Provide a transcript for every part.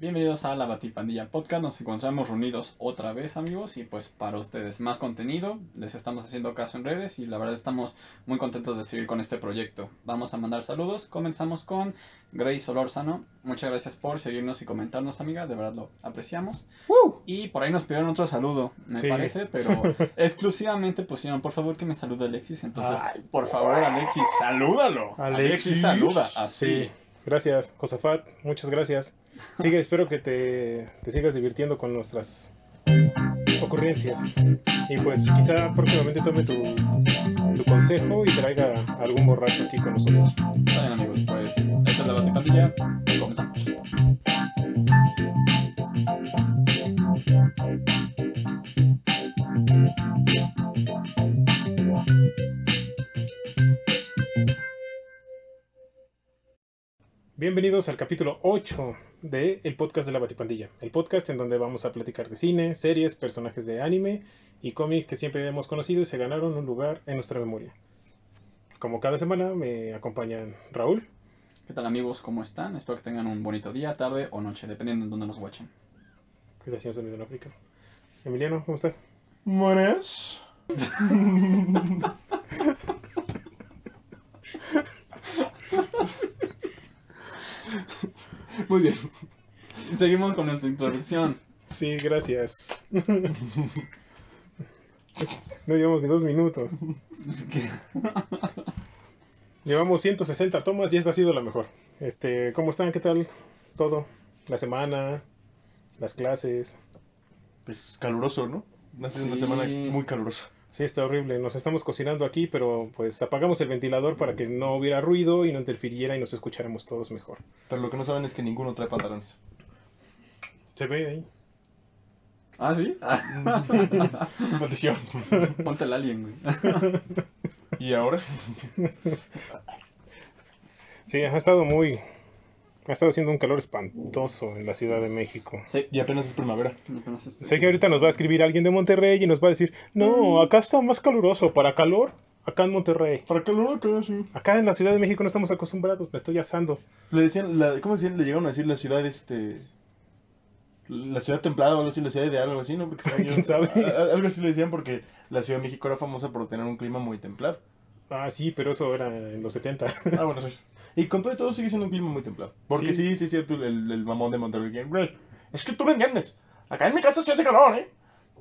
Bienvenidos a la Batipandilla Podcast. Nos encontramos reunidos otra vez, amigos, y pues para ustedes más contenido. Les estamos haciendo caso en redes y la verdad estamos muy contentos de seguir con este proyecto. Vamos a mandar saludos. Comenzamos con Grace Solórzano. Muchas gracias por seguirnos y comentarnos, amiga. De verdad lo apreciamos. Y por ahí nos pidieron otro saludo, me Sí. parece, pero exclusivamente pusieron, por favor, que me salude Alexis. Entonces, Ay, por favor, Alexis, salúdalo. Alexis. saluda. Así. Sí, gracias, Josafat, muchas gracias. Sigue, espero que te, te sigas divirtiendo con nuestras ocurrencias. Y pues quizá próximamente tome tu, tu consejo y traiga algún borracho aquí con nosotros. Está bien, amigos, pues esta es la Batipandilla. Comenzamos. Bienvenidos al capítulo 8 de El Podcast de la Batipandilla. El podcast en donde vamos a platicar de cine, series, personajes de anime y cómics que siempre hemos conocido y se ganaron un lugar en nuestra memoria. Como cada semana me acompañan Raúl, ¿Qué tal, amigos? ¿Cómo están? Espero que tengan un bonito día, tarde o noche, dependiendo de dónde nos watchen. es el señor en África. Emiliano, ¿cómo estás? Buenas. Muy bien. Seguimos con nuestra introducción. Sí, gracias. No llevamos ni dos minutos. Es que- Llevamos 160 tomas y esta ha sido la mejor. Este, ¿cómo están? ¿Qué tal todo? La semana, las clases. Pues caluroso, ¿no? Ha sido una semana muy calurosa. Sí, está horrible. Nos estamos cocinando aquí, pero pues apagamos el ventilador para que no hubiera ruido y no interfiriera y nos escucháramos todos mejor. Pero lo que no saben es que ninguno trae pantalones. Se ve ahí. ¿Ah, sí? Maldición. Ponte el alien, güey. ¿Y ahora? Sí, ha estado muy... Ha estado haciendo un calor espantoso en la Ciudad de México. Sí. Y apenas es primavera. Apenas es- Sé que ahorita nos va a escribir alguien de Monterrey y nos va a decir, no, acá está más caluroso, para calor, acá en Monterrey. Para calor acá, sí. Acá en la Ciudad de México no estamos acostumbrados, me estoy asando. Le decían, la, ¿cómo decían? Le llegaron a decir la ciudad, este... La ciudad templada o algo así, la ciudad ideal o algo así, ¿no? Porque yo- ¿Quién sabe? a- a- algo así le decían porque la Ciudad de México era famosa por tener un clima muy templado. Ah, sí, pero eso era en los 70. Ah, bueno, sí. Y con todo y todo sigue siendo un clima muy templado. Porque Sí. sí, sí, es cierto, el, el mamón de Monterrey. Güey, es que tú me entiendes. Acá en mi casa sí hace calor, ¿eh?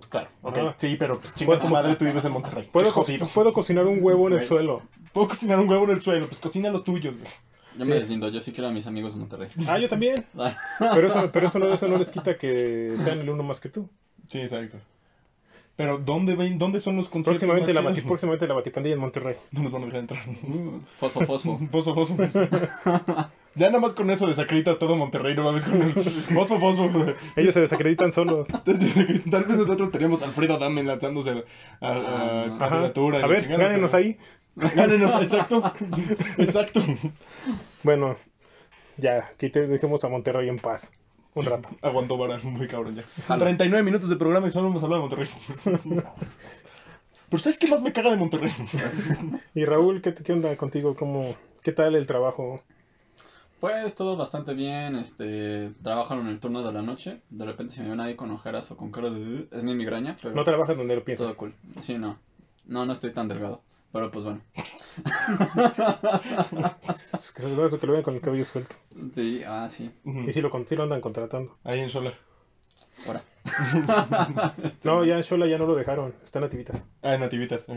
Claro, ok. Ah. Sí, pero pues chinga tu madre, tú vives en Monterrey. ¿Puedo, jodido. puedo cocinar un huevo en el Güey. suelo. Puedo cocinar un huevo en el suelo, pues cocina los tuyos, güey. Yo Sí. me deslindo, yo sí quiero a mis amigos de Monterrey. Ah, yo también. Pero eso, pero eso, no, eso no les quita que sean el uno más que tú. Sí, exacto. Pero, ¿dónde, ven, ¿dónde son los conciertos Próximamente la, bati- próximamente la batipandilla en Monterrey. No nos van a dejar entrar. Fosfo, fosfo. Fosfo, fosfo. ya nada más con eso desacreditas todo Monterrey, no mames con el fosfo, fosfo. Ellos se desacreditan solos. Entonces, Tal vez nosotros teníamos a Alfredo Adame lanzándose a, a, a Ah, Ajá. candidatura. y A ver, chingada, gánenos pero- ahí. Gánenos, exacto. Exacto. Bueno, ya, aquí te dejemos a Monterrey en paz. Un rato. Aguantó vara, muy cabrón ya. Jalo. 39 minutos de programa y solo hemos hablado de Monterrey. Pero ¿sabes qué más me caga de Monterrey? Y Raúl, ¿qué, qué onda contigo? ¿Cómo, ¿Qué tal el trabajo? Pues todo bastante bien, este, trabajo en el turno de la noche, de repente si me ven ahí con ojeras o con cara de... Es mi migraña, pero No trabajas donde lo piensas. todo cool. Sí, no, no, no estoy tan delgado, pero pues bueno. Es que es que lo ven con el cabello suelto. Sí, ah, sí, Y si lo, sí lo andan contratando. Ahí en Sola. ahora. No, ya en Shola ya no lo dejaron. Están nativitas. Ah, en Nativitas. sí.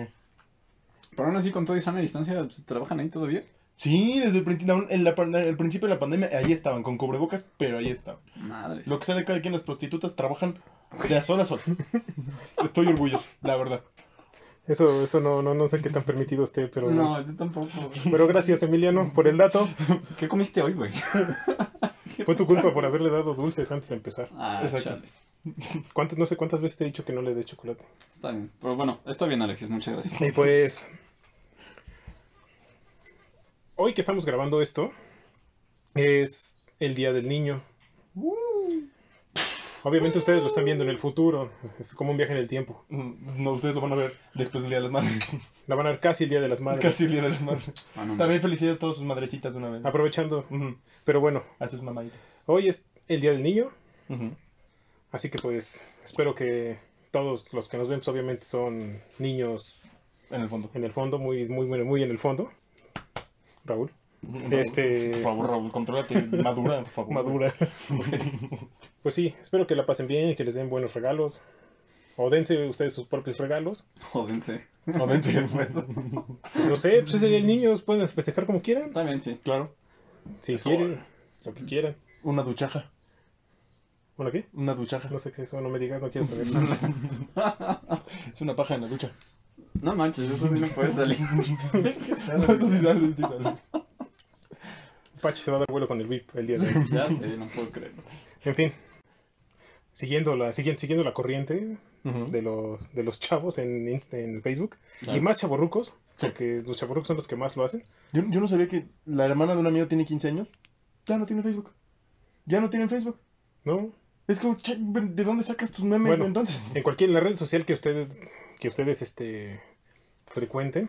Pero aún así con todo y sana distancia, pues, ¿trabajan ahí todavía? Sí, desde el, principio- en la el principio de la pandemia, ahí estaban, con cubrebocas, pero ahí estaban. Madres. Lo que sea de cada quien, las prostitutas trabajan de a sol a sol. Estoy orgulloso, la verdad. Eso, eso no, no, no sé qué tan permitido esté, pero... No, yo tampoco. Pero gracias, Emiliano, por el dato. ¿Qué comiste hoy, güey? Fue tu culpa por haberle dado dulces antes de empezar. Ah, Exacto. chale. ¿Cuántas, no sé cuántas veces te he dicho que no le des chocolate. Está bien. Pero bueno, estoy bien, Alexis, muchas gracias. Y pues... Hoy que estamos grabando esto, es el Día del Niño. Obviamente ustedes lo están viendo en el futuro, es como un viaje en el tiempo. Mm, No, ustedes lo van a ver después del Día de las Madres. La van a ver casi el Día de las Madres. Casi el Día de las Madres. Ah, no, También felicidades a todas sus madrecitas de una vez. Aprovechando. Pero bueno, A sus mamaditas. hoy es el Día del Niño. Así que pues espero que todos los que nos ven pues, obviamente son niños En el fondo. en el fondo, muy, muy, muy, muy en el fondo. Raúl. Este- Por favor, Raúl, contrólate. Madura, por favor. Madura. Pues sí, espero que la pasen bien y que les den buenos regalos. O dense ustedes sus propios regalos. Jódense. Jodense, pues. No sé, pues ese día del niño pueden festejar como quieran. Está bien, sí. Claro. Si Eso. quieren, lo que quieran. Una duchaja. ¿Bueno qué? Una duchaja. No sé qué es eso, no me digas, no quiero saber. Es una paja en la ducha. No manches, eso sí no puede salir. Eso sí sale, sí sale. Pachi se va a dar vuelo con el VIP el día de hoy. Ya sé, no puedo creerlo. En fin, siguiendo la, siguiendo, siguiendo la corriente de los, de los chavos en, Insta- en Facebook Claro. y más chavorrucos, Sí. porque los chavorrucos son los que más lo hacen. Yo, yo no sabía que la hermana de un amigo tiene 15 años. Ya no tiene Facebook. Ya no tiene Facebook. ¿No? Es como, ¿de dónde sacas tus memes Bueno. entonces? En cualquier en la red social que ustedes que ustedes este frecuenten,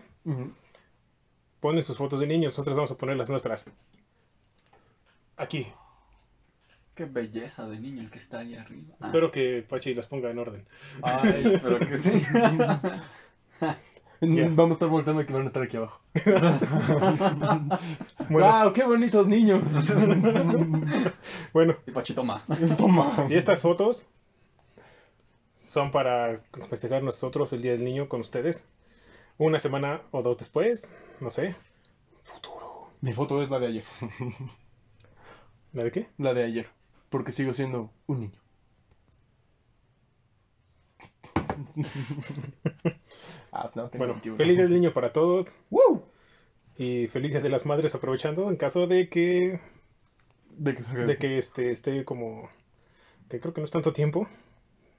ponen sus fotos de niños, nosotros vamos a poner las nuestras. Aquí. Qué belleza de niño el que está ahí arriba. Ah. Espero que Pachi las ponga en orden. Ay, pero que sí. Vamos a estar voltando que van a estar aquí abajo. Bueno, ¡Wow! ¡Qué bonitos niños! bueno, Y Pachi, toma. Toma. y estas fotos son para festejar nosotros el Día del Niño con ustedes. Una semana o dos después, no sé. Futuro. Mi foto es la de ayer. ¿La de qué? La de ayer. Porque sigo siendo un niño. ah, no, tengo Bueno, 21. feliz del Niño para todos. ¡Woo! Y felices de las madres aprovechando en caso de que De que salga de que este esté como que creo que no es tanto tiempo.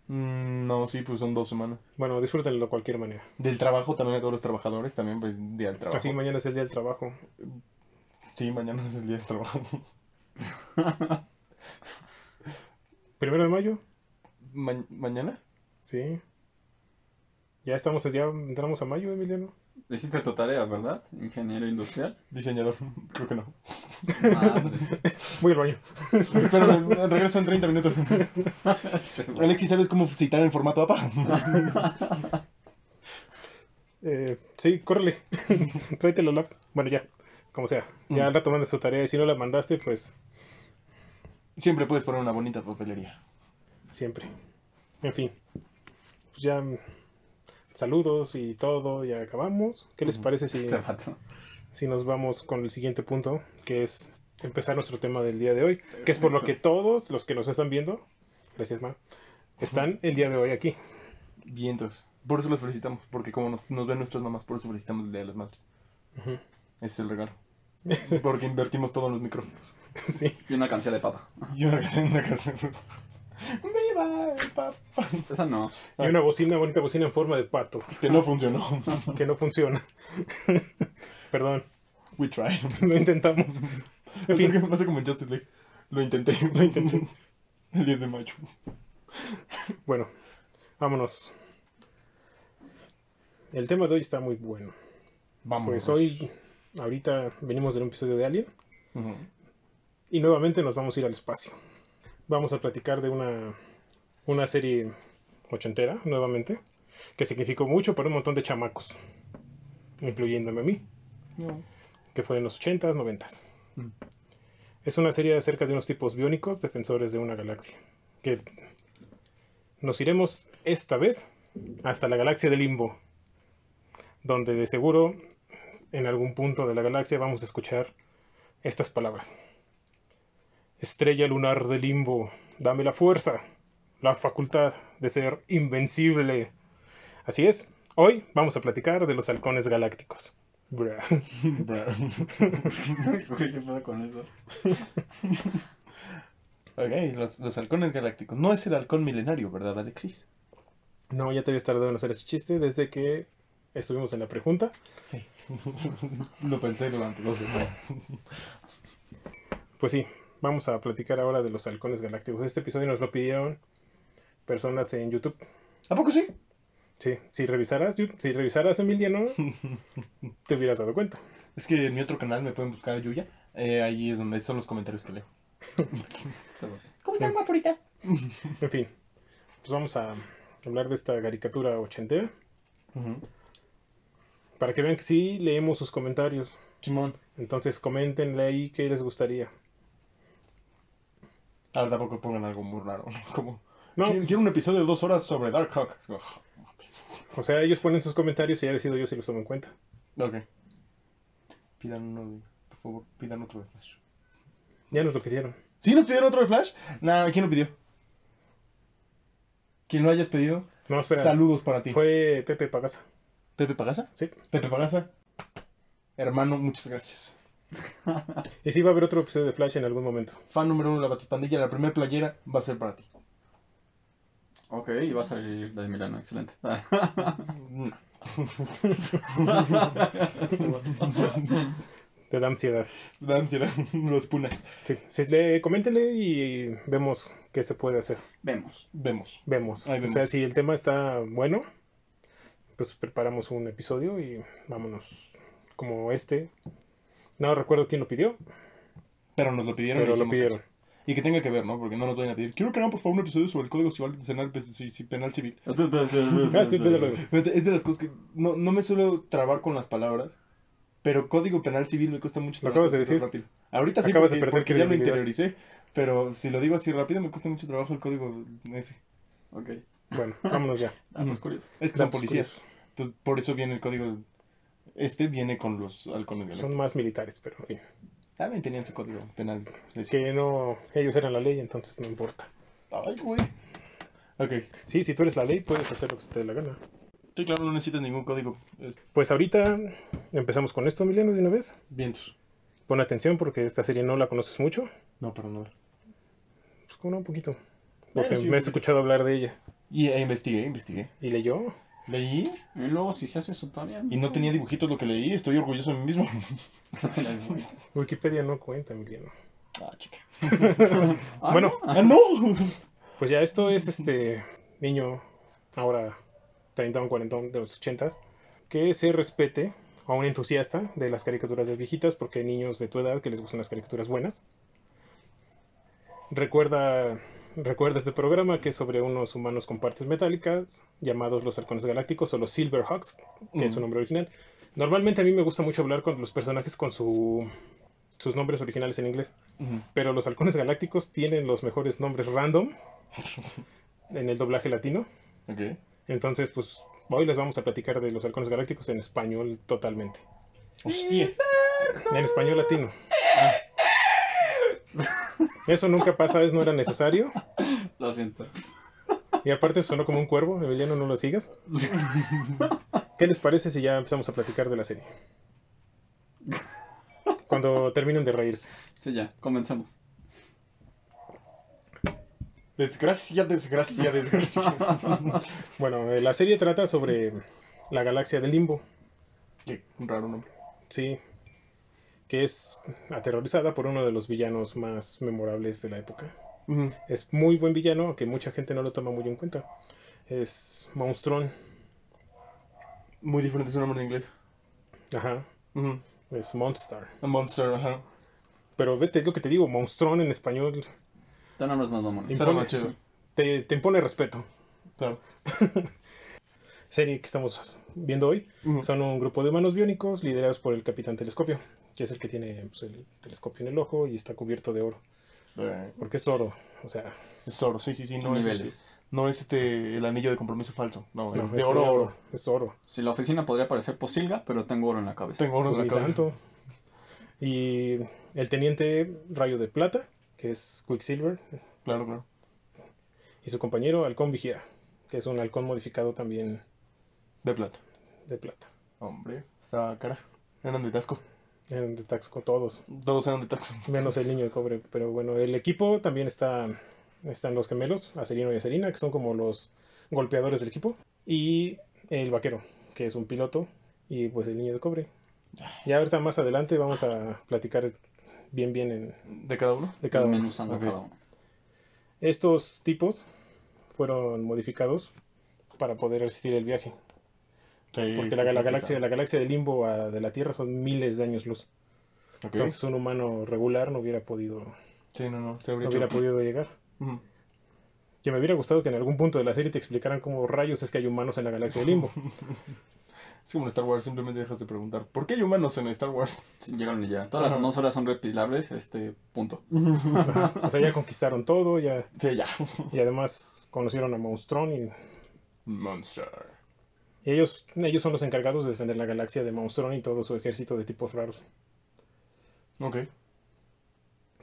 Mm, no, sí, pues son dos semanas. Bueno, disfrútenlo de cualquier manera. Del trabajo también a todos los trabajadores, también pues día del trabajo. Así mañana es el día del trabajo. Sí, mañana es el día del trabajo. Primero de mayo, Ma- ¿Mañana? sí. Ya estamos, ya entramos a mayo, Emiliano. Hiciste tu tarea, ¿verdad? Ingeniero industrial. Diseñador, creo que no. Madre. Voy al baño. Pero regreso en 30 minutos. Alexis, ¿sabes cómo citar en formato APA? Eh, sí, córrele. Tráete la lap. Bueno, ya, como sea. Ya Mm. al rato mandas tu tarea y si no la mandaste, pues Siempre puedes poner una bonita papelería. siempre. En fin. Pues ya saludos y todo, ya acabamos. ¿Qué les parece si, si nos vamos con el siguiente punto, que es empezar nuestro tema del día de hoy, que es por lo que todos los que nos están viendo, gracias Ma, están el día de hoy aquí. Vientos. Por eso los felicitamos, porque como nos, ven nuestras mamás, por eso felicitamos el Día de las Madres. Ese es el regalo. Porque invertimos todo en los micrófonos. Sí. Y una canción de papa. Y una canción, una canción. ¡Viva el papá! Esa no. Y una bocina, bonita bocina en forma de pato, Que no funcionó. que no funciona. Perdón, We tried. lo intentamos. En fin, Pasa pasa como en Justice League. Lo intenté. Lo intenté. El 10 de mayo. bueno, vámonos. El tema de hoy está muy bueno. Vamos. Pues hoy, ahorita venimos de un episodio de Alien y nuevamente nos vamos a ir al espacio. Vamos a platicar de una, una serie ochentera, nuevamente, que significó mucho para un montón de chamacos, incluyéndome a mí, que fue en los 80s, 90s. Mm. Es una serie acerca de unos tipos biónicos defensores de una galaxia. Que nos iremos esta vez hasta la galaxia de Limbo, donde de seguro en algún punto de la galaxia vamos a escuchar estas palabras. Estrella lunar de Limbo, dame la fuerza, la facultad de ser invencible. Así es, hoy vamos a platicar de los halcones galácticos. Güey, ¿Qué pasa con eso? ok, los, los halcones galácticos. No es el halcón milenario, ¿verdad, Alexis? No, ya te habías tardado en hacer ese chiste desde que estuvimos en la pregunta. Sí. Lo pensé durante dos semanas. Pues sí, vamos a platicar ahora de los halcones galácticos. Este episodio nos lo pidieron personas en YouTube. ¿A poco sí? Sí, si revisaras, si revisaras Emiliano, te hubieras dado cuenta. Es que en mi otro canal me pueden buscar Yuya. Eh, ahí es donde son los comentarios que leo. ¿Cómo están, guapuritas? En fin, pues vamos a hablar de esta caricatura ochentera. Ujú. Para que vean que sí leemos sus comentarios. Simón. Entonces coméntenle ahí qué les gustaría. Ahora tampoco pongan algo muy raro, ¿no? Como, No. quiero, un episodio de dos horas sobre Dark Hawk. Como, O sea, ellos ponen sus comentarios y ya decido yo si los tomo en cuenta. Ok. Pidan uno de... Por favor, pidan otro de Flash. Ya nos lo pidieron. ¿Sí nos pidieron otro de Flash? Nah, ¿quién lo pidió? Quien lo hayas pedido, No, espera. saludos para ti. Fue Pepe Pagasa. ¿Pepe Pagasa? Sí. Pepe Pagasa. Hermano, muchas gracias. Y sí va a haber otro episodio de Flash en algún momento. Fan número uno de la Batipandilla, la primera playera va a ser para ti. Ok, y va a salir de Milano, excelente. Te da ansiedad. Da ansiedad, los punas. Sí, sí, le, coméntenle y vemos qué se puede hacer. Vemos. Vemos. Vemos. Ahí O sea, si el tema está bueno, pues preparamos un episodio y vámonos como este. No recuerdo quién lo pidió, Pero nos lo pidieron. y pero lo pidieron. caso. Y que tenga que ver, ¿no? Porque no nos vayan a pedir. Quiero que hagan por favor un episodio sobre el código civil penal, ci- penal civil. Es de las cosas que no, no me suelo trabar con las palabras. Pero código penal civil me cuesta mucho Lo trabajo acabas de decirlo decir. rápido. Ahorita sí Acabas de porque, perder porque ya lo interioricé. Pero si lo digo así rápido me cuesta mucho trabajo el código ese. Ok. Bueno, vámonos ya. Datos curiosos. Es que son policías. Entonces por eso viene el código. Este viene con los halcones Son violentos. más militares, pero en fin. También tenían su código penal. Es que no, ellos eran la ley, entonces no importa. Ay, güey. Ok. Sí, si tú eres la ley, puedes hacer lo que se te dé la gana. Sí, claro, no necesitas ningún código. Pues ahorita empezamos con esto, Emiliano, de una vez. vientos. Pon atención porque esta serie no la conoces mucho. No, para nada. Pues como no, un poquito. Bueno, Porque sí, me has escuchado hablar de ella. Y e investigué, investigué. ¿Y leyó? Leí Y luego, si se hace su tarea. y no tenía dibujitos lo que leí. Estoy orgulloso de mí mismo. Wikipedia no cuenta, Emiliano. Ah, chica. Ah, Bueno. ¿no? ¡Ah, no! Pues ya esto es este niño, ahora 30 o 40 de los 80 que se respete a un entusiasta de las caricaturas de viejitas, porque hay niños de tu edad que les gustan las caricaturas buenas. Recuerda, recuerda este programa que es sobre unos humanos con partes metálicas llamados los halcones galácticos o los Silverhawks, que es su Mm. nombre original. Normalmente a mí me gusta mucho hablar con los personajes con su, sus nombres originales en inglés. Pero los halcones galácticos tienen los mejores nombres random en el doblaje latino. Ok. Entonces, pues hoy les vamos a platicar de los halcones galácticos en español totalmente. Hostia. En español latino. Eso nunca pasa, es no era necesario. Lo siento. Y aparte sonó como un cuervo, Emiliano, no lo sigas. ¿Qué les parece si ya empezamos a platicar de la serie? Cuando terminen de reírse. Sí, ya, comencemos. Desgracia, desgracia, desgracia. Bueno, eh, la serie trata sobre la galaxia del limbo. Qué raro nombre. Sí, que es aterrorizada por uno de los villanos más memorables de la época. Es muy buen villano, aunque mucha gente no lo toma muy en cuenta. Es Monstrón, Muy diferente su nombre en inglés. ajá, es Monster. A Monster, ajá. Pero ves, es lo que te digo, Monstrón en español Te nombres más mamones. Te, te impone respeto. Claro. Serie que estamos viendo hoy son un grupo de humanos biónicos liderados por el Capitán Telescopio, que es el que tiene pues, el telescopio en el ojo y está cubierto de oro. Eh, Porque es oro, o sea, es oro, sí, sí, sí. No es, este, no es este el anillo de compromiso falso. No, no, es de oro. Es oro. Si la oficina podría parecer posilga, pero tengo oro en la cabeza. Tengo oro en la cabeza. tanto. Y el teniente Rayo de Plata, que es Quicksilver, Claro, claro. y su compañero Halcón Vigía, que es un halcón modificado también De plata. de plata. Hombre, está cara. Eran de Tasco. Eran de Taxco todos, Todos eran de Tasco. menos el niño de cobre. Pero bueno, el equipo también está, están los gemelos, Acerino y Acerina, que son como los golpeadores del equipo, y el vaquero, que es un piloto, y pues el niño de cobre. Ya ahorita más adelante vamos a platicar bien bien en, ¿De cada uno? de cada uno. Cada uno. Estos tipos fueron modificados para poder resistir el viaje. Sí, Porque sí, la, la galaxia, la galaxia del limbo a- de la Tierra son miles de años luz. Entonces un humano regular no hubiera podido, Sí, no, no. Se no habría hubiera hecho podido llegar. Que me hubiera gustado que en algún punto de la serie te explicaran cómo rayos es que hay humanos en la galaxia de Limbo. Es como en Star Wars, simplemente dejas de preguntar, ¿por qué hay humanos en Star Wars? Sí, llegaron y ya. Todas las atmósferas son replicables, este, punto. O sea, ya conquistaron todo, ya, Sí, ya. y además conocieron a Monstrón y, Monster. Y ellos, ellos son los encargados de defender la galaxia de Monstrón y todo su ejército de tipos raros, Ok.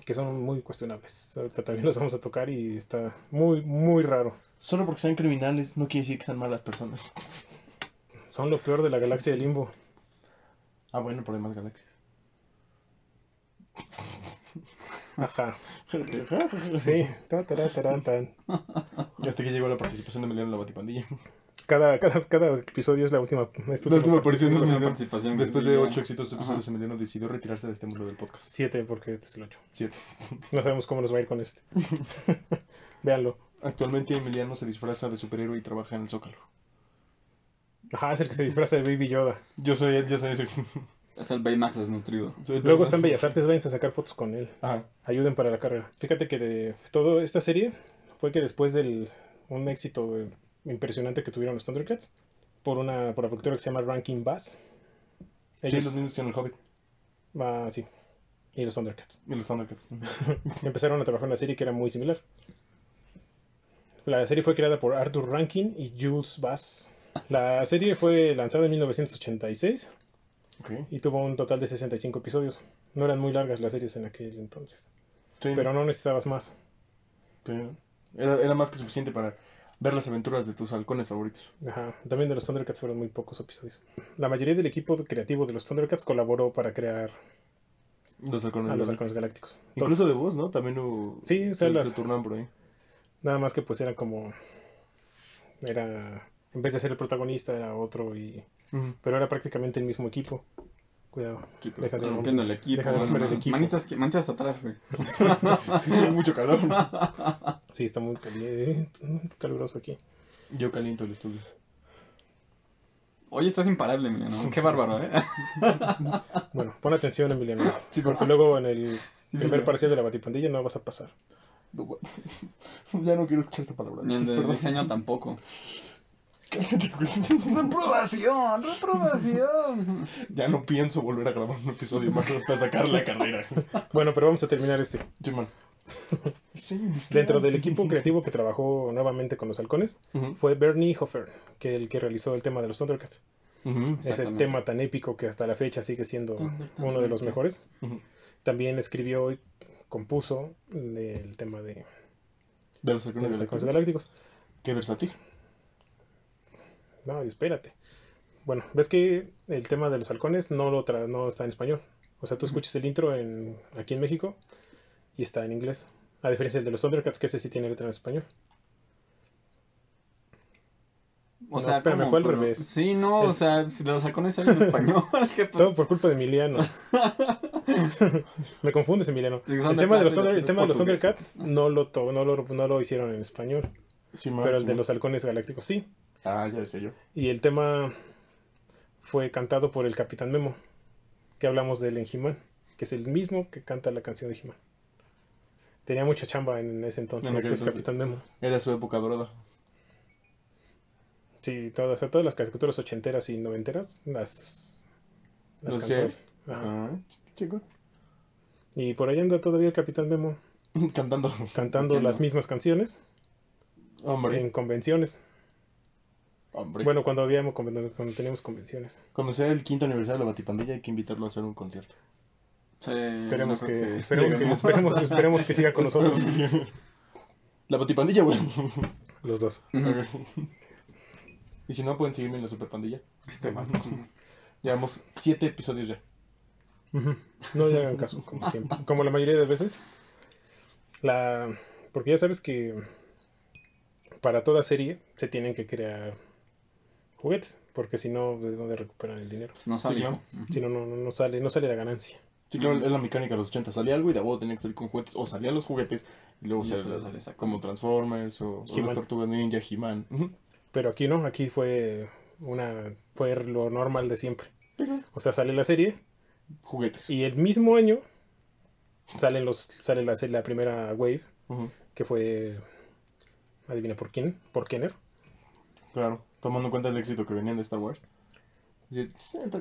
que son muy cuestionables. Ahorita también los vamos a tocar y está muy, muy raro. Solo porque sean criminales no quiere decir que sean malas personas. Son lo peor de la galaxia de Limbo. Ah, bueno, pero hay más galaxias. Ajá. Sí. Ta, tarán, tan. Y hasta que llegó la participación de Emiliano en la Batipandilla. Cada, cada, cada episodio es la última. es La última aparición de participación Después de ocho exitosos episodios, Emiliano decidió retirarse de este mundo del podcast. Siete, porque este es el 8. Siete. No sabemos cómo nos va a ir con este. Véanlo. Actualmente Emiliano se disfraza de superhéroe y trabaja en el Zócalo. Ajá, es el que se disfraza de Baby Yoda. Yo soy, yo soy ese. Es el Baymax desnutrido. Luego Batman. está en Bellas Artes, váyanse a sacar fotos con él. Ajá. Ayuden para la carrera. Fíjate que de toda esta serie fue que después del un éxito eh, impresionante que tuvieron los Thundercats por una por la productora que se llama Ranking Bass. Sí, Ellos, los mismos en el Hobbit. ah, sí. Y los Thundercats. Y los Thundercats. Empezaron a trabajar en una serie que era muy similar. La serie fue creada por Arthur Rankin y Jules Bass. La serie fue lanzada en 1986 Ok. y tuvo un total de 65 episodios. No eran muy largas las series en aquel entonces, Sí, pero no necesitabas más. sí. Era, era más que suficiente para ver las aventuras de tus halcones favoritos. Ajá. También de los Thundercats fueron muy pocos episodios. La mayoría del equipo creativo de los Thundercats colaboró para crear Los halcones. a los halcones galácticos. Incluso de voz, ¿no? También hubo... Sí, o sea, se, las- se por ahí. Nada más que pues era como... Era... En vez de ser el protagonista era otro y... Pero era prácticamente el mismo equipo. Cuidado. Sí, pero- Deja de Rompiendo el equipo. Deja de romper el equipo. Manitas, manitas atrás, güey. Sí, tiene mucho calor. Sí, está muy caliente, caluroso aquí. Yo caliento el estudio. Oye, estás imparable, Emiliano. Qué bárbaro, ¿eh? Bueno, pon atención, Emiliano. Sí, Porque por- luego en el sí, primer sí. parcial de la batipandilla no vas a pasar. No, bueno. Ya no quiero escuchar esta palabra. Ni el de Perdón. diseño tampoco. ¡Reprobación! ¡Reprobación! Ya no pienso volver a grabar un episodio más hasta sacar la carrera. Bueno, pero vamos a terminar este. Sí, man. Dentro del equipo creativo que trabajó nuevamente con los halcones fue Bernie Hofer, que el que realizó el tema de los Thundercats. Ese tema tan épico que hasta la fecha sigue siendo uno de los mejores. También escribió y compuso el tema de, De los halcones galácticos. Qué versátil. No, espérate. Bueno, ves que el tema de los halcones no lo tra- no está en español. O sea, tú escuchas el intro en, aquí en México y está en inglés. A diferencia del de los Thundercats, que ese sí tiene letra en español. O No, sea, espérame, fue al Pero- revés. Sí, no, o sea, si los halcones sale en español. ¿qué? Todo por culpa de Emiliano. Me confundes, Emiliano. El tema de los, Thundercats, Thunder- el es tema de los portugués. Thundercats no lo, no, lo, no lo hicieron en español. Sí, Pero el sí, de los halcones galácticos sí. Ah, ya decía yo. Y el tema fue cantado por el Capitán Memo, que hablamos de él en He-Man, que es el mismo que canta la canción de He-Man. Tenía mucha chamba en ese entonces, el entonces. Capitán Memo. Era su época dorada. Sí, todas, o sea, todas las caricaturas ochenteras y noventeras las, las ¿Lo cantó sé? él. Ajá. Ah, chico. Y por ahí anda todavía el Capitán Memo Cantando. cantando las mismas canciones Hombre. en convenciones. Hombre. Bueno, cuando habíamos cuando, cuando teníamos convenciones. Cuando sea el quinto aniversario de la Batipandilla hay que invitarlo a hacer un concierto. Sí, Esperemos no que, esperemos que esperemos, esperemos que siga con nosotros La Batipandilla, güey. los dos. Y si no, pueden seguirme en la Superpandilla. Este man. Llevamos siete episodios ya. No le hagan caso, como siempre. Como la mayoría de veces. La... Porque ya sabes que para toda serie se tienen que crear juguetes, porque si no, ¿de dónde recuperan el dinero? No sale. Sí, claro. hijo. Si no, no, no no sale, no sale la ganancia. Sí, claro, es la mecánica de los 80. Salía algo y de huevo tenía que salir con juguetes. O salían los juguetes y luego se como Transformers o, o las Tortugas Ninja, He-Man. Ujú. Pero aquí no, aquí fue una fue lo normal de siempre. O sea, sale la serie Juguetes. y el mismo año salen los sale la, la primera wave que fue, adivina por quién, por Kenner. Claro, tomando en cuenta el éxito que venían de Star Wars. De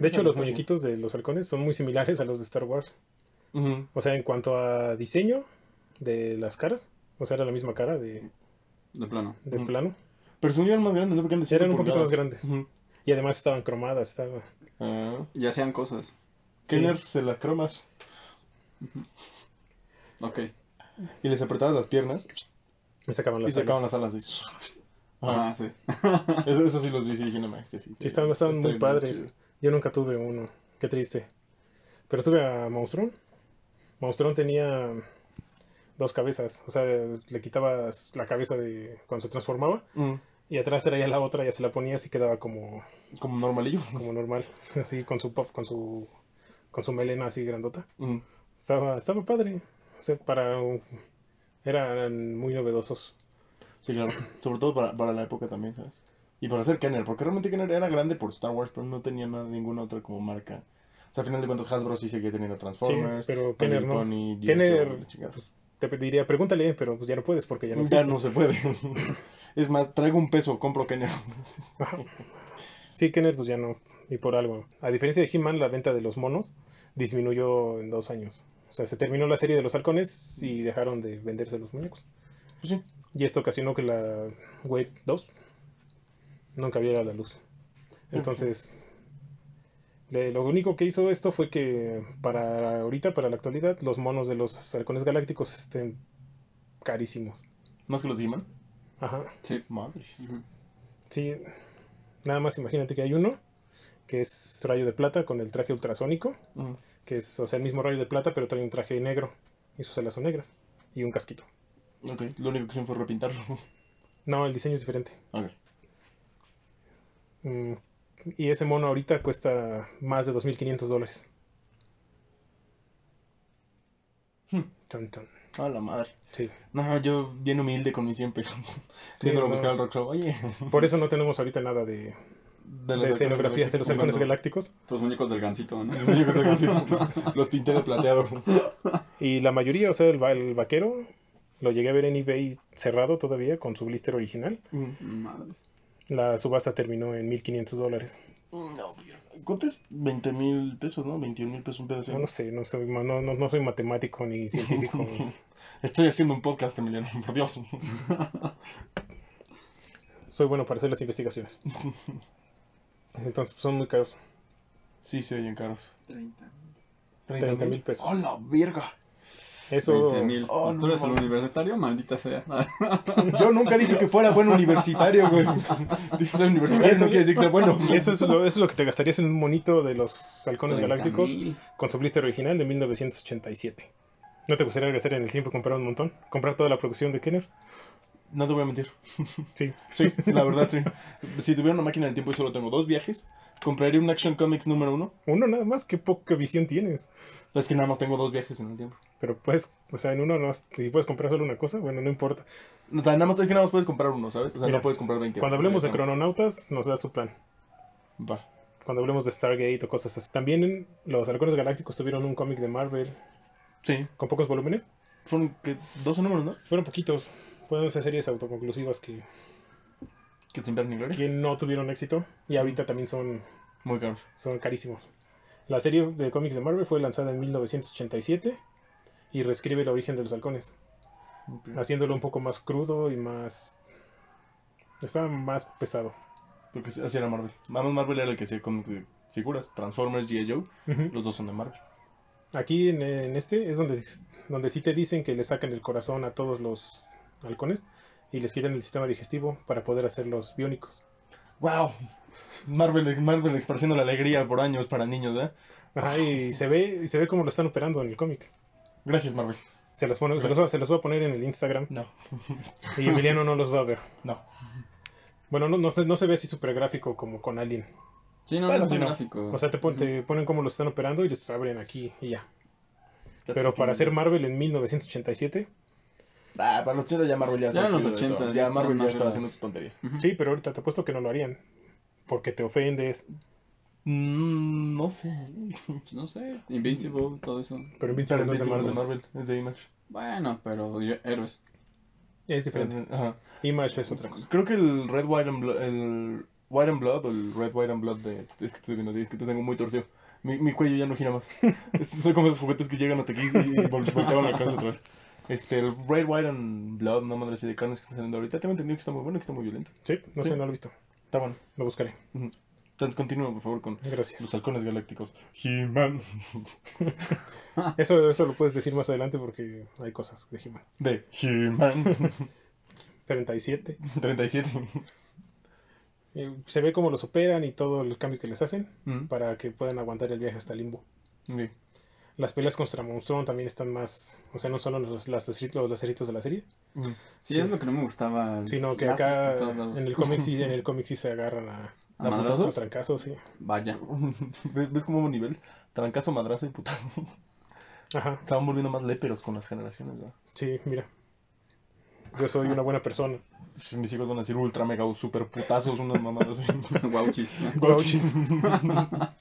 hecho, los muñequitos de los halcones son muy similares a los de Star Wars. O sea, en cuanto a diseño de las caras, o sea, era la misma cara de, De plano. de plano. Pero según yo eran más grandes, ¿no? Porque ser Eran un poquito más grandes. Y además estaban cromadas, estaba... Ah, Y hacían cosas. Kenner se las cromas Ok. y les apretabas las piernas Y sacaban y las sacaban alas. las alas. Ah, sí. Eso, eso sí los vi y dije, no este sí. Sí, estaban, estaban muy padres. chido. Yo nunca tuve uno. Qué triste. Pero tuve a Monstrón. Monstrón tenía dos cabezas. O sea, le quitabas la cabeza de cuando se transformaba Mm, y atrás traía la otra, ya se la ponías y quedaba como, Como normalillo. como normal. Así con su pop, con su con su melena así grandota. Mm, Estaba, estaba padre. O sea, para un- eran muy novedosos. Sí, claro. Sobre todo para, para la época también, ¿sabes? Y para hacer Kenner, porque realmente Kenner era grande por Star Wars, pero no tenía nada, ninguna otra como marca. O sea, al final de cuentas Hasbro sí seguía teniendo Transformers. Sí, pero Kenner no. Pony. Kenner, pues, te diría, pregúntale, pero pues ya no puedes porque ya no Ya existe. no se puede. es más, traigo un peso, compro Kenner. Sí, Kenner pues ya no, y por algo. A diferencia de He-Man, la venta de los monos disminuyó en dos años. O sea, se terminó la serie de los halcones y dejaron de venderse los muñecos. Pues sí. Y esto ocasionó que la Wave 2 nunca viera la luz. Entonces, le- lo único que hizo esto fue que para ahorita, para la actualidad, los monos de los halcones galácticos estén carísimos. Más que los He-Man. Ajá. Sí. Madres. Sí, nada más imagínate que hay uno que es rayo de plata con el traje ultrasónico, que es, o sea, el mismo rayo de plata, pero trae un traje negro y sus alas son negras y un casquito. Ok, lo único que hicieron fue repintarlo. No, el diseño es diferente. Ok. Mm, y ese mono ahorita cuesta más de 2.500 dólares. Hmm. A la madre. Sí. No, yo bien humilde con mis 100 pesos. Sí, no. buscar al rock show. Oye. Por eso no tenemos ahorita nada de, De, de escenografía de los halcones galácticos. Los muñecos del gancito, ¿no? Los muñecos de Gansito. Los pinté de plateado. Y la mayoría, o sea, el, va- el vaquero, lo llegué a ver en eBay cerrado todavía con su blister original. Mm. Madres. La subasta terminó en 1.500 dólares. No, ¿cuánto es? 20 mil pesos, ¿no? 21 mil pesos un pedazo. No, no sé, no soy, no, no, no soy matemático ni científico. Estoy haciendo un podcast, Emiliano, por Dios. soy bueno para hacer las investigaciones. Entonces, pues, son muy caros. Sí, se oyen caros. 30 mil pesos. ¡Oh, la verga! Eso, 20 mil. Oh, ¿Tú eres no el universitario? Maldita sea. Yo nunca dije que fuera buen universitario, güey. Dije soy universitario, eso no quiere decir que sea bueno. y eso es, lo, eso es lo que te gastarías en un monito de los halcones 30 galácticos mil. con su blister original de 1987. ¿No te gustaría regresar en el tiempo y comprar un montón? ¿Comprar toda la producción de Kenner? No te voy a mentir. Sí. Sí, la verdad, sí. Si tuviera una máquina del tiempo y solo tengo dos viajes, compraría un Action Comics número uno. Uno nada más, qué poca visión tienes. Es que nada más tengo dos viajes en el tiempo. Pero puedes, o sea, en uno no, si puedes comprar solo una cosa, bueno, no importa. O sea, nada más, es que nada más puedes comprar uno, ¿sabes? O sea, Mira, no puedes comprar 20. Cuando hablemos de crononautas, nos das tu plan. Va. Cuando hablemos de Stargate o cosas así. También los halcones galácticos tuvieron un cómic de Marvel Sí. con pocos volúmenes. Fueron ¿qué? 12 números, ¿no? Fueron poquitos. Fueron esas series autoconclusivas que, Que sin ni gloria. que no tuvieron éxito y ahorita también son, Muy caros. son carísimos. La serie de cómics de Marvel fue lanzada en 1987 y reescribe el origen de los halcones, haciéndolo un poco más crudo y más... Está más pesado. Porque así era Marvel. Vamos, Marvel era el que hacía cómics de figuras. Transformers, G.I. Joe. Los dos son de Marvel. Aquí en, en este es donde, donde sí te dicen que le sacan el corazón a todos los halcones y les quitan el sistema digestivo para poder hacerlos biónicos. ¡Wow! Marvel, Marvel esparciendo la alegría por años para niños, ¿eh? Ajá, y se ve, y se ve cómo lo están operando en el cómic. Gracias, Marvel. Se los, pone- se, los, va- se los voy a poner en el Instagram No. y Emiliano no los va a ver. No. Bueno, no, no, no se ve así súper gráfico como con Alien. Sí, no, Bueno, no es gráfico. O sea, te, pon- te ponen cómo lo están operando y les abren aquí y ya. Pero para hacer Marvel en 1987, Ah, para los 80 ya Marvel ya Ya está eran los haciendo de 80, todo. ya Ya Marvel ya estaba haciendo sus tonterías. Sí, pero ahorita te apuesto que no lo harían. Porque te ofendes. Mm, no sé. No sé, Invincible, todo eso. Pero Invincible no es de Marvel. es de Marvel, es de Image. Bueno, pero yo- héroes. Es diferente. Ajá. Image es otra cosa. Creo que el Red, White and Blood, el White and Blood o el Red, White and Blood de... Es que estoy viendo, es que te tengo muy torcido. Mi, mi cuello ya no gira más. Soy como esos juguetes que llegan hasta aquí y vol- volteaban la cabeza otra vez. Este, el Red, White and Blood, no madre así de carnes que está saliendo ahorita. Tengo entendido que está muy bueno y que está muy violento. Sí, no sé, no lo he visto. Está bueno. Lo buscaré. Entonces continúa, por favor, con Gracias. los halcones galácticos. He-Man. Eso, eso lo puedes decir más adelante porque hay cosas de He-Man. De He-Man. 37. 37. Eh, se ve cómo los operan y todo el cambio que les hacen Mm, para que puedan aguantar el viaje hasta Limbo. ok. Las peleas contra Monstrón también están más. O sea, no solo los, las, los laceritos de la serie, Mm. Sí, Sí. es lo que no me gustaba. sino que acá en el cómic sí, en el cómic sí se agarran a, ¿A ¿A madrazos? a putazos? trancazos, sí. Vaya. ¿Ves, ¿Ves cómo hubo nivel? Trancazo, madrazo y putazo. Ajá, van volviendo más léperos con las generaciones, ¿verdad? sí, mira. Yo soy una buena persona. Sí, Mis hijos van a decir ultra mega o super putazos, unas mamadas. Guauchis. Guauchis.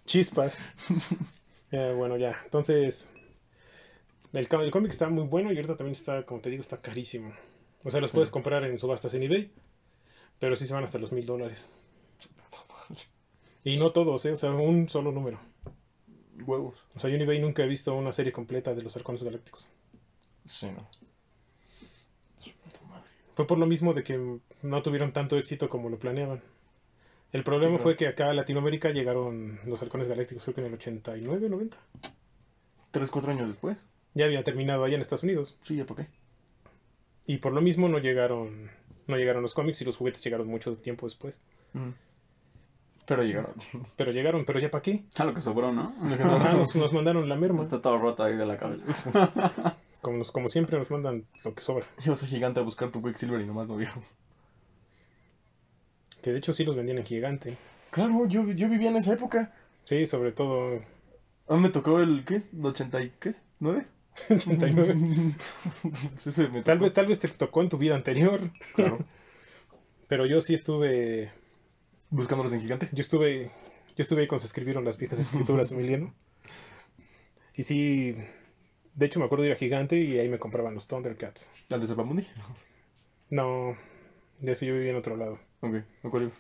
Chispas. Eh, bueno, ya. Entonces, el, el cómic está muy bueno y ahorita también está, como te digo, está carísimo. O sea, los Sí. puedes comprar en subastas en eBay, pero sí se van hasta los mil dólares. Y no todos, ¿eh? O sea, un solo número. Huevos. O sea, yo en eBay nunca he visto una serie completa de los Halcones Galácticos. Sí, no. Fue por lo mismo de que no tuvieron tanto éxito como lo planeaban. El problema fue que acá a Latinoamérica llegaron los Halcones Galácticos, creo que en el 89, 90. Tres, cuatro años después. Ya había terminado allá en Estados Unidos. Sí, ¿ya para qué? Y por lo mismo no llegaron, no llegaron los cómics y los juguetes llegaron mucho tiempo después. Mm. Pero llegaron. Pero llegaron, pero ya para qué. A lo que sobró, ¿no? Ajá, nos, nos mandaron la merma. Está todo roto ahí de la cabeza. Como, nos- como siempre nos mandan lo que sobra. Ibas a gigante a buscar tu Quicksilver y nomás no vio. Que de hecho sí los vendían en gigante. Claro, yo, yo vivía en esa época. Sí, sobre todo A mí me tocó el, ¿qué es? ¿El 80 y qué es? ¿9? 89. Sí, me Tal vez, tal vez te tocó en tu vida anterior. Claro. Pero yo sí estuve. Buscándolos en gigante. Yo estuve. Yo estuve ahí cuando se escribieron las viejas escrituras Emiliano. Y sí. De hecho me acuerdo de ir a Gigante y ahí me compraban los Thundercats. ¿Al de Zapamundi? No. De eso yo vivía en otro lado. Ok, me acuerdo.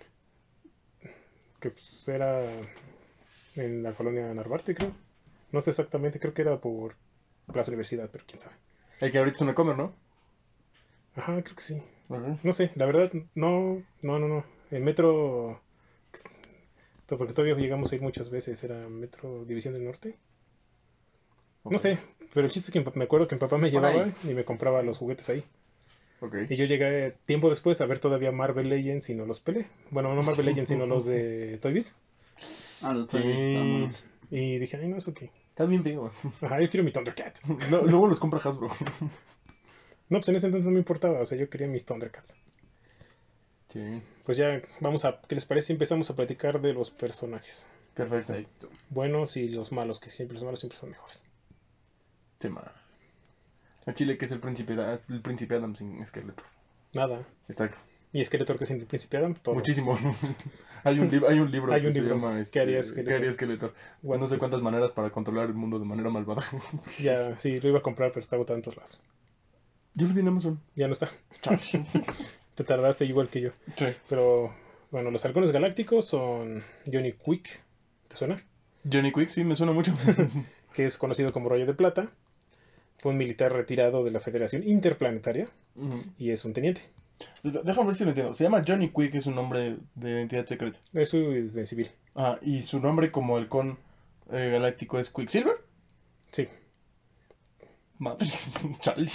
que pues, era en la colonia Narvarte, creo. No sé exactamente, creo que era por Plaza Universidad, pero quién sabe. El que ahorita es una comer, ¿no? Ajá, creo que sí. Ajá. No sé, la verdad, no, no, no, no. El metro, to- porque todavía llegamos a ir muchas veces, era Metro División del Norte. No sé, pero el chiste es que me acuerdo que mi papá me llevaba y me compraba los juguetes ahí. Ok. Y yo llegué tiempo después a ver todavía Marvel Legends y no los pelé. Bueno, no Marvel Legends, sino los de Toy Biz. Ah, los están buenos. Y dije, ay, no, eso qué. Está bien feo. Ajá, yo quiero mi Thundercat. No, luego los compra Hasbro. No, pues en ese entonces no me importaba, o sea, yo quería mis Thundercats. Sí, Pues ya, vamos a, ¿qué les parece? Empezamos a platicar de los personajes. perfecto. Perfecto. Buenos y los malos, que siempre los malos siempre son mejores. Sí. Chile, que es el príncipe, el príncipe Adam sin esqueleto. Nada. Exacto. Y Skeletor, que es el príncipe Adam, todo. Muchísimo. hay, un hay un libro Hay que un se libro. llama este, ¿Qué haría Skeletor? ¿Qué haría Skeletor? Bueno. No sé cuántas maneras para controlar el mundo de manera malvada. Ya, sí, lo iba a comprar, pero está agotado en todos lados. Yo lo vi en Amazon. Ya no está. Te tardaste igual que yo. Sí. Pero, bueno, los halcones galácticos son Johnny Quick, ¿te suena? Johnny Quick, sí, me suena mucho. Que es conocido como Rollo de Plata. Fue un militar retirado de la Federación Interplanetaria y es un teniente. Déjame ver si lo entiendo. Se llama Johnny Quick, es un nombre de identidad secreta. Eso es de civil. Ah, y su nombre como halcón eh, galáctico es Quicksilver. Sí. Madre, chale.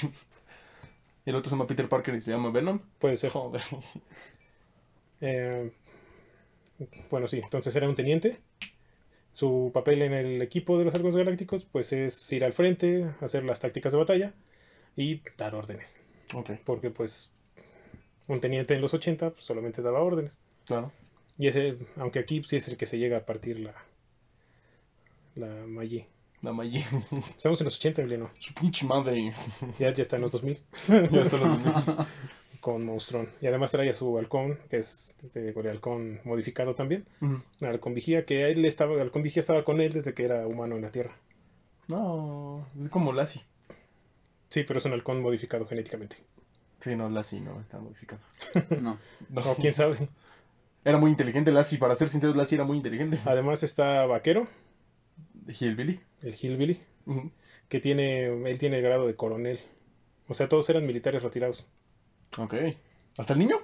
Y el otro se llama Peter Parker y se llama Venom. Puede ser. Joder. Eh, bueno, sí, entonces era un teniente. Su papel en el equipo de los Halcones Galácticos pues es ir al frente, hacer las tácticas de batalla y dar órdenes. Ok, Porque pues un teniente en los 80 pues, solamente daba órdenes. claro. Y ese, aunque aquí sí es el que se llega a partir la, la Maggi. La Maggi. Estamos en los 80, Emiliano. Su pinche madre. Ya, ya está en los 2000 ya está los niños. con Monstrón. Y además trae a su halcón, que es de de halcón modificado también. Ujú. Halcón Vigía, que él estaba, Halcón Vigía estaba con él desde que era humano en la Tierra. No, es como Lassie. Sí, pero es un halcón modificado genéticamente. Sí, no, Lassie no, está modificado. No. No. Quién sabe. Era muy inteligente Lassie, para ser sinceros, Lassie era muy inteligente. Además está Vaquero, Hillbilly. el Hillbilly, que tiene, él tiene el grado de coronel. O sea, todos eran militares retirados. Ok. ¿Hasta el niño?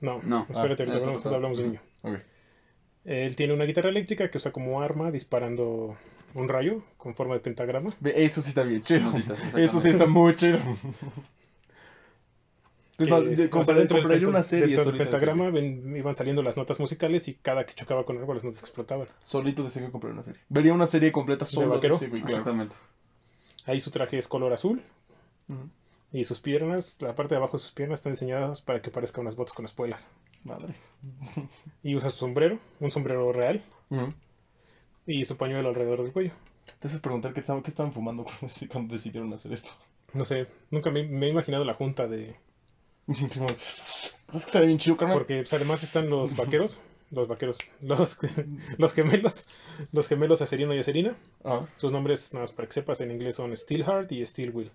No, No. espérate, Ah, ahorita hablamos, hablamos del niño. Ok. Él tiene una guitarra eléctrica que usa como arma disparando un rayo con forma de pentagrama. Eso sí está bien chido. Eso sí está muy chido. O sea, dentro del, una serie dentro pentagrama ven- iban saliendo las notas musicales y cada que chocaba con algo las notas explotaban. Solito deseo que comprar una serie. Vería una serie completa solo de vaquero? claro. Exactamente. Ahí su traje es color azul Ujú. Y sus piernas, la parte de abajo de sus piernas están diseñadas para que parezcan unas botas con espuelas. Madre. Y usa su sombrero, un sombrero real Ujú. y su pañuelo alrededor del cuello. Te haces preguntar qué estaban, qué estaban fumando cuando, deci- cuando decidieron hacer esto. No sé, nunca me, me he imaginado la junta de... ¿Sabes que bien chido? Porque pues, además están los vaqueros, los vaqueros, los, los gemelos, los gemelos Acerino y Acerina. Ah, Sus nombres, nada más para que sepas, en inglés son Steelheart y Steelwheel.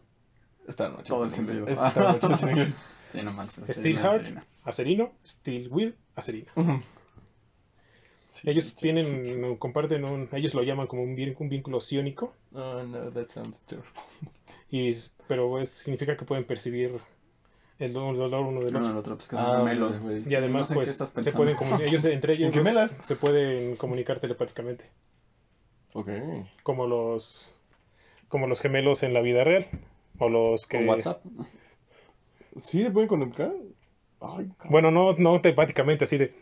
Está noche. Todo el sentido. Está noche inglés. Sí, no manches. sí, Steelheart, sí, no. Acerino, Steelwheel, Acerina. Ujú. Sí, Ellos sí, tienen, no, comparten un, ellos lo llaman como un, un vínculo ciónico, Oh, no, that sounds terrible. y, pero es- significa que pueden percibir el do- el dolor uno del otro. del otro, pues que son Ah, gemelos, güey. Y además, No sé pues, se pueden ellos entre ellos ¿En gemelas? se pueden comunicar telepáticamente, Ok. como los, como los gemelos en la vida real, o los que, ¿Con WhatsApp? ¿Sí se pueden conectar? Ay, bueno, no, no telepáticamente, así de,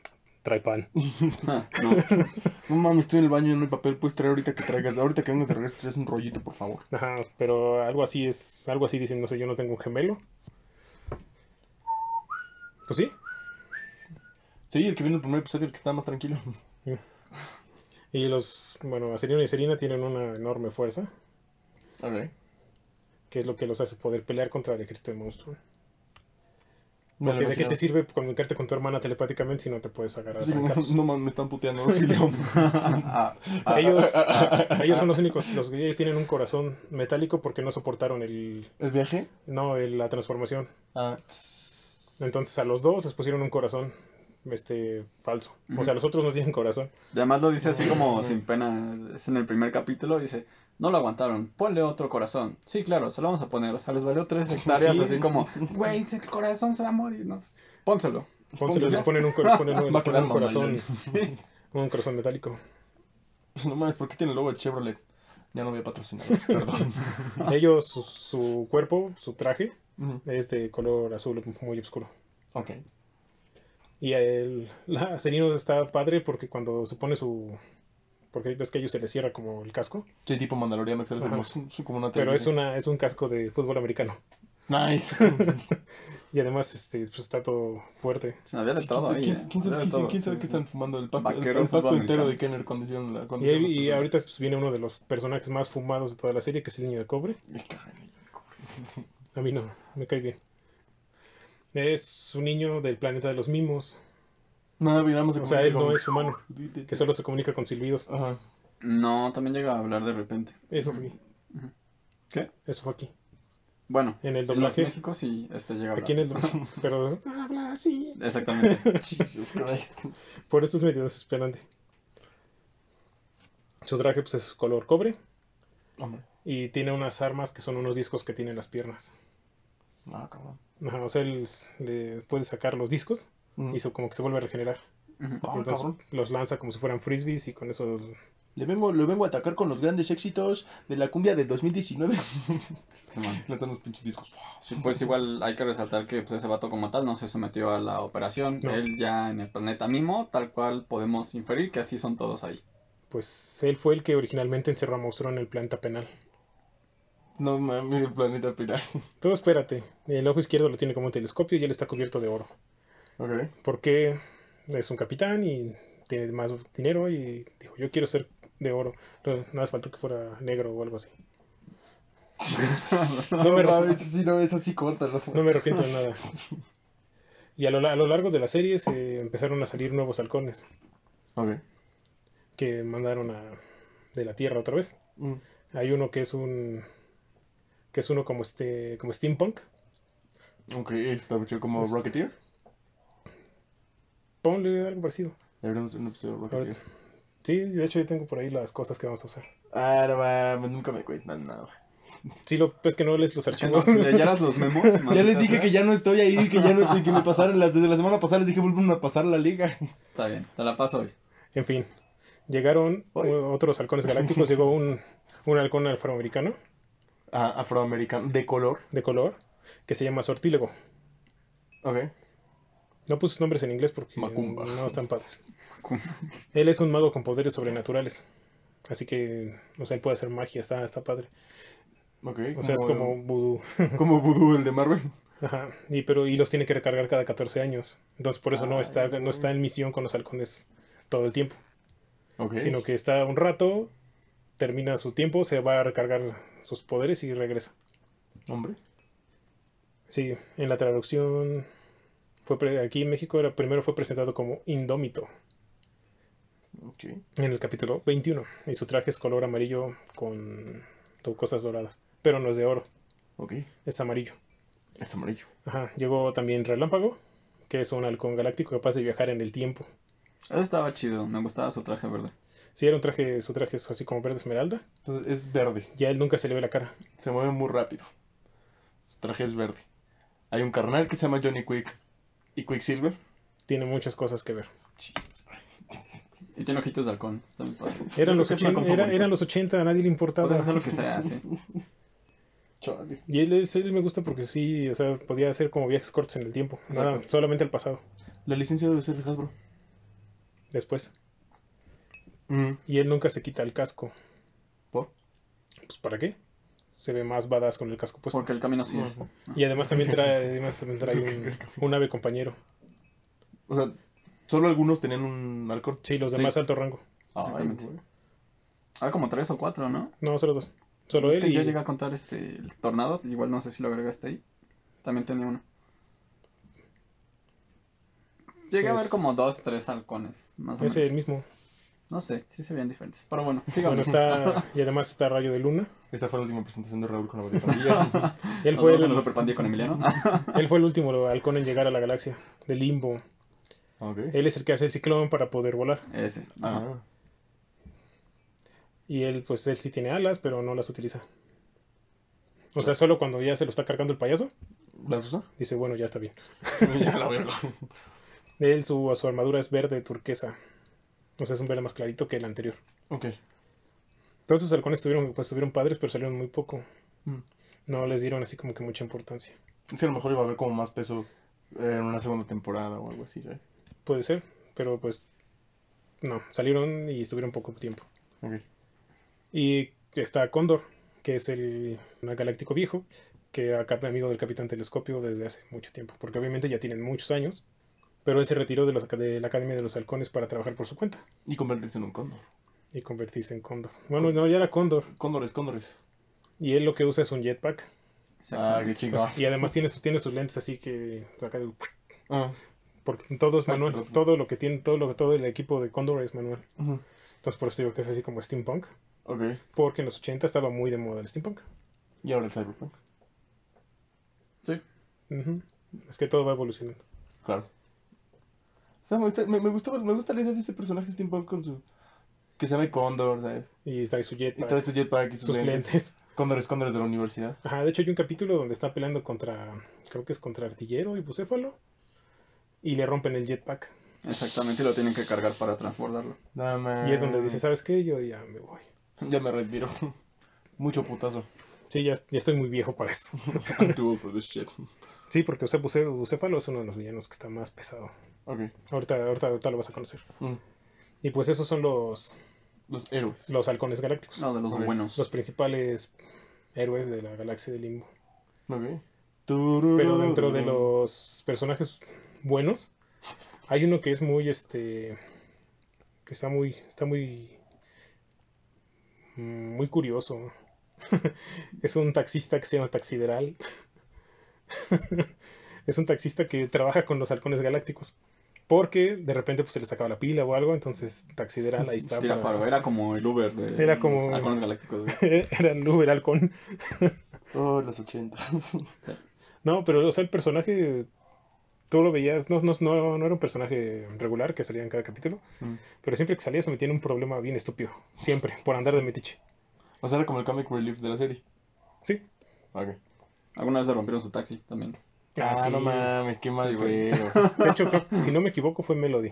trae pan. no. No mames, estoy en el baño y no hay papel. Puedes traer ahorita que traigas. Ahorita que vengas de regreso, traes un rollito, por favor. Ajá, pero algo así es, algo así dicen, no sé, yo no tengo un gemelo. ¿Tú sí? Sí, el que vino el primer episodio, el que estaba más tranquilo. Y los, bueno, Acerino y Acerina tienen una enorme fuerza, Ok. Que es lo que los hace poder pelear contra el ejército de monstruos. Porque ¿De qué te sirve comunicarte con tu hermana telepáticamente si no te puedes agarrar Sí, no, no me están puteando. auxilio. Ellos, ellos son los únicos, los que ellos tienen un corazón metálico porque no soportaron el, ¿El viaje? no, el- la transformación. Ah. Entonces a los dos les pusieron un corazón, este, falso. O sea, los otros no tienen corazón. Y además lo dice así como sin pena. Es en el primer capítulo. Dice: No lo aguantaron. Ponle otro corazón. Sí, claro, se lo vamos a poner. O sea, les valió tres hectáreas. Sí. Así como: Güey, el corazón se va a morir. No. Pónselo. Entonces les ponen un, cor- les ponen un- Va a les ponen quedar un corazón, un corazón metálico. No mames, ¿por qué tiene el logo de Chevrolet? Ya no voy a patrocinar. perdón. Ellos, su, su cuerpo, su traje, es de color azul muy oscuro. Ok. Y el la Acerino está padre porque cuando se pone su... Porque ves que a ellos se les cierra como el casco. Sí, tipo Mandaloriano, que sale Ajá. como, una Pero es, una, es un casco de fútbol americano. Nice. Y además este, pues, está todo fuerte. Había de todo ¿quién, ahí. quién- eh. sabe, qué están fumando? El pasto, el- Vaquero, el pasto entero de Kenner condiciona la Y, condición y ahorita pues, viene uno de los personajes más fumados de toda la serie, que es el niño de cobre. Me caga el niño de cobre. A mí no, me cae bien. Es un niño del planeta de los mimos. No, sé O sea, él no es humano, que solo se comunica con silbidos. Ajá. No, también llega a hablar de repente. Eso fue aquí. ¿Qué? Eso fue aquí. Bueno, En el en doblaje. México sí este llega a hablar. Aquí en el Pero habla así. Exactamente. Jesus Christ. Por eso es medio desesperante. Su traje pues, es color cobre. Hombre. Y tiene unas armas que son unos discos que tienen las piernas. No, cabrón. Ajá, o sea, él le puede sacar los discos Mm. y se, como que se vuelve a regenerar. Ah, Entonces cabrón. los lanza como si fueran frisbees y con eso... Le vengo, le vengo a atacar con los grandes éxitos de la cumbia del 2019. Simón. Lanzan los pinches discos. Sí, pues igual hay que resaltar que pues, ese vato como tal no se sometió a la operación. No. Él ya en el planeta Mimo, tal cual podemos inferir que así son todos ahí. Pues él fue el que originalmente encerró a Monstruo en el planeta penal. No mames, el planeta pirar. Todo espérate. El ojo izquierdo lo tiene como un telescopio y él está cubierto de oro. Porque es un capitán y tiene más dinero y dijo, yo quiero ser de oro. No, nada más faltó que fuera negro o algo así. No, me- mames, sí, no, es así, córtalo. No me arrepiento de nada. Y a lo, a lo largo de la serie se empezaron a salir nuevos halcones Ok. que mandaron a, de la Tierra otra vez. Ok, está chido como Este- Rocketeer. Ponle algo parecido. Deberíamos hacer un episodio de Rocketeer. Sí, de hecho yo tengo por ahí las cosas que vamos a usar. Ah, no mames, nunca me cuentan nada. Sí, lo pues que no lees los no, archivos. leyeras los memos. Ya les dije que ya no estoy ahí, que ya no y que me pasaron las desde la semana pasada les dije vuelven a pasar la liga. Está bien, te la paso hoy. En fin, llegaron otros halcones galácticos. Llegó un, un halcón afroamericano Ah, afroamericano, de color. de color que se llama Sortílego. Ok. No puse sus nombres en inglés porque Macumba. no están padres. Él es un mago con poderes sobrenaturales. Así que, o sea, él puede hacer magia, está, está padre. O sea, es como vudú. Como Voodoo, el de Marvel. Ajá. Y, pero, y los tiene que recargar cada 14 años. Entonces, por eso no, Ah, está, no está en misión con los halcones todo el tiempo. Sino que está un rato, termina su tiempo, se va a recargar sus poderes y regresa. Hombre. Sí, en la traducción fue aquí en México era, primero fue presentado como Indómito en el capítulo 21 y su traje es color amarillo con cosas doradas, pero no es de oro, es amarillo. Es amarillo. Ajá, llegó también Relámpago, que es un halcón galáctico capaz de viajar en el tiempo. Eso estaba chido, me gustaba su traje verde. Sí, era un traje, su traje es así como verde esmeralda, Entonces es verde. y a él nunca se le ve la cara. Se mueve muy rápido. Su traje es verde. Hay un carnal que se llama Johnny Quick y Quicksilver. Tiene muchas cosas que ver. Jesus. Y tiene ojitos de halcón. Eran los, que es un 80, halcón era- favorito. eran los 80, a nadie le importaba. Puedes hacer lo que sea, sí. Chale. Y él, él- él me gusta porque sí, o sea, podía hacer como viajes cortos en el tiempo, nada, solamente al pasado, La licencia debe ser de Hasbro. después. Mm. Y él nunca se quita el casco. ¿Por? Pues ¿para qué? Se ve más badass con el casco puesto. Porque el camino sí es. Y además también trae, además también trae un, un ave compañero. O sea, solo algunos tenían un halcón. Sí, los de Sí. más alto rango. Ay, Exactamente. Ah, como tres o cuatro, ¿no? No, solo dos. Solo es él que y... yo llegué a contar este el tornado, igual no sé si lo agregaste ahí. También tenía uno. Llegué a ver Pues- como dos, tres halcones, más o Ese menos. mismo. No sé, sí se veían diferentes. Pero bueno, Bueno, sigamos. está... Y además está Rayo de Luna. Esta fue la última presentación de Raúl con la Pandilla. Él fue, el, la Super Pandilla con Emiliano. él fue el último halcón en llegar a la galaxia, de Limbo. Él es el que hace el ciclón para poder volar. Ese. Ajá. Ah, Y él, pues él sí tiene alas, pero no las utiliza. O sea, solo cuando ya se lo está cargando el payaso, ¿Las usa? dice, bueno, ya está bien. ya la verga. Él, su, su armadura es verde turquesa. O sea, es un verde más clarito que el anterior. Ok. Todos sus halcones tuvieron, pues, tuvieron padres, pero salieron muy poco. Mm. No les dieron así como que mucha importancia. Sí, a lo mejor iba a haber como más peso en una segunda temporada o algo así, ¿sabes? Puede ser, pero pues no, salieron y estuvieron poco tiempo. Ok. Y está Cóndor, que es el galáctico viejo, que acá amigo del Capitán Telescopio desde hace mucho tiempo, porque obviamente ya tienen muchos años, pero él se retiró de, los, de la Academia de los Halcones para trabajar por su cuenta Y convertirse en un cóndor. y convertirse en Cóndor. Bueno, no, ya era Cóndor, Cóndores, cóndores. y él lo que usa es un jetpack, Ah, qué Exactamente. chingón. pues, y además tiene, sus- tiene sus lentes así que acá de- Ah, porque todo es Ay, manual, perdón. todo lo que tiene, todo lo todo el equipo de Cóndor es manual. Entonces por eso digo que es así como steampunk, Ok. porque en los 80 estaba muy de moda el steampunk. Y ahora el Cyberpunk. Sí. Ujú. Es que todo va evolucionando. Claro. Me, gusta, me, me gustó- me gusta la idea de ese personaje steampunk con su... Que se llama Cóndor, ¿sabes? Y trae su Y jetpack, trae su jetpack y sus, sus lentes. lentes. Cóndores, cóndores de la universidad. Ajá, de hecho hay un capítulo donde está peleando contra, creo que es contra Artillero y Bucéfalo. Y le rompen el jetpack. Exactamente, y lo tienen que cargar para transbordarlo. Nada más. Y es donde dice, ¿sabes qué? Yo ya me voy. Ya me retiro. Mucho putazo. Sí, ya, ya estoy muy viejo para esto. I'm too old for this shit. Sí, porque o sea, Bucé- Bucéfalo es uno de los villanos que está más pesado. Ok. Ahorita, ahorita, ahorita lo vas a conocer. Mm. Y pues esos son los, Los héroes. los halcones galácticos. No, de los buenos. Los principales héroes de la galaxia de Limbo. Ok. Pero dentro de los personajes buenos, hay uno que es muy este que está muy está muy mm, muy curioso. es un taxista que se llama Taxideral. es un taxista que trabaja con los halcones galácticos. Porque de repente pues se les acaba la pila o algo, entonces Taxideral ahí está. Tira para- era como el Uber de Era como- los halcones galácticos. Era el Uber halcón. Oh, los 80. No, pero, o sea, el personaje, tú lo veías, no, no, no, no era un personaje regular que salía en cada capítulo, Mm. pero siempre que salía se metía en un problema bien estúpido. Siempre, por andar de metiche. O sea, era como el comic relief de la serie. Sí. Ok. Alguna vez le rompieron su taxi también. Ah, sí. no mames, qué mal Sí, pedo. De hecho, creo si no me equivoco, fue Melody.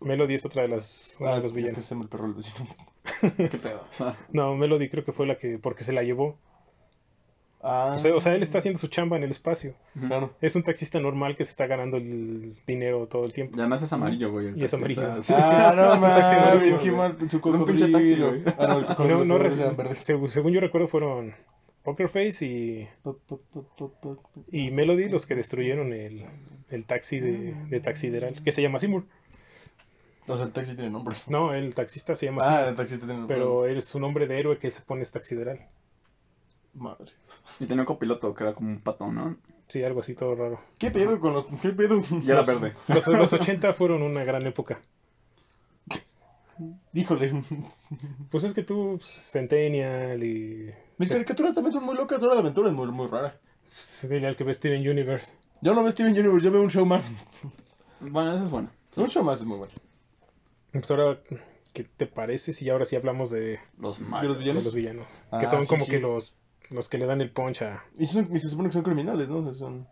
Melody es otra de las, una Ah, de los es que villanos. el perro. ¿Qué pedo? No, Melody creo que fue la que, porque se la llevó. Ah. O sea, o sea, él está haciendo su chamba en el espacio. Claro. Es un taxista normal que se está ganando el dinero todo el tiempo. y además es amarillo, güey. Y es amarillo. sí, Ah, no Es un taxi mames, amarillo, qué güey. mal. Su Es un pinche taxi, güey. Ah, no, No, no, según yo recuerdo fueron Poker Face y, y Melody los que destruyeron el, el taxi de, de Taxideral, que se llama Seymour. O sea, el taxi tiene nombre. No, el taxista se llama Ah, Seymour, el taxista tiene nombre. pero él, su nombre de héroe que él se pone es Taxideral. Madre. Y tenía un copiloto que era como un pato, ¿no? Sí, algo así todo raro. ¿Qué pedo con los.? ¿Qué pedo? Y era Los- verde. Los, los 80 fueron una gran época. Híjole. Pues es que tú, Centennial y... Mis caricaturas también son muy locas. Hora de Aventura es muy, muy rara. pues, dile al que ve Steven Universe. Yo no veo Steven Universe, yo veo un show más. Bueno, eso es bueno. Un show más es muy bueno. Pues ahora, ¿qué te parece si ahora sí hablamos de, Los ¿De los malos. de villanos? los villanos? Ah, que son sí, como sí. que los, los que le dan el punch a... Y, son- y se supone que son criminales, ¿no? O sea, son...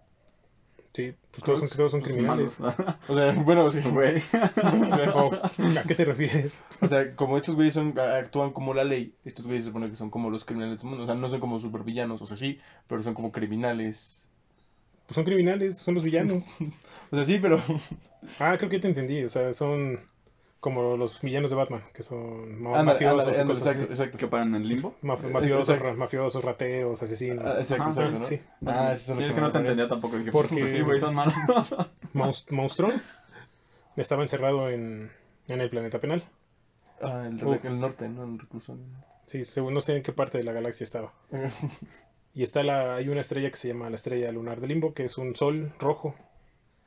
Sí, pues todos son, todos son criminales. O sea, bueno, sí. Güey. ¿A qué te refieres? O sea, como estos güeyes son, actúan como la ley, estos güeyes se supone que son como los criminales del mundo. O sea, no son como supervillanos, o sea, sí, pero son como criminales. Pues son criminales, son los villanos. O sea, sí, pero... Ah, creo que te entendí. O sea, son como los villanos de Batman, que son ma- mafiosos cosas exacto. Que paran en limbo. Maf- mafiosos, exacto. ra- mafiosos, rateros, asesinos. Ah, exacto, Ajá, exacto, ¿no? sí. Ah, Sí, es que no te entendía tampoco. Dije, Porque- pues sí, güey, son malos. Monst- Monstrón estaba encerrado en, en el planeta penal. Ah, el, el norte, ¿no? El reclusorio. Sí, según no sé en qué parte de la galaxia estaba. Y está la, hay una estrella que se llama la estrella lunar de Limbo, que es un sol rojo,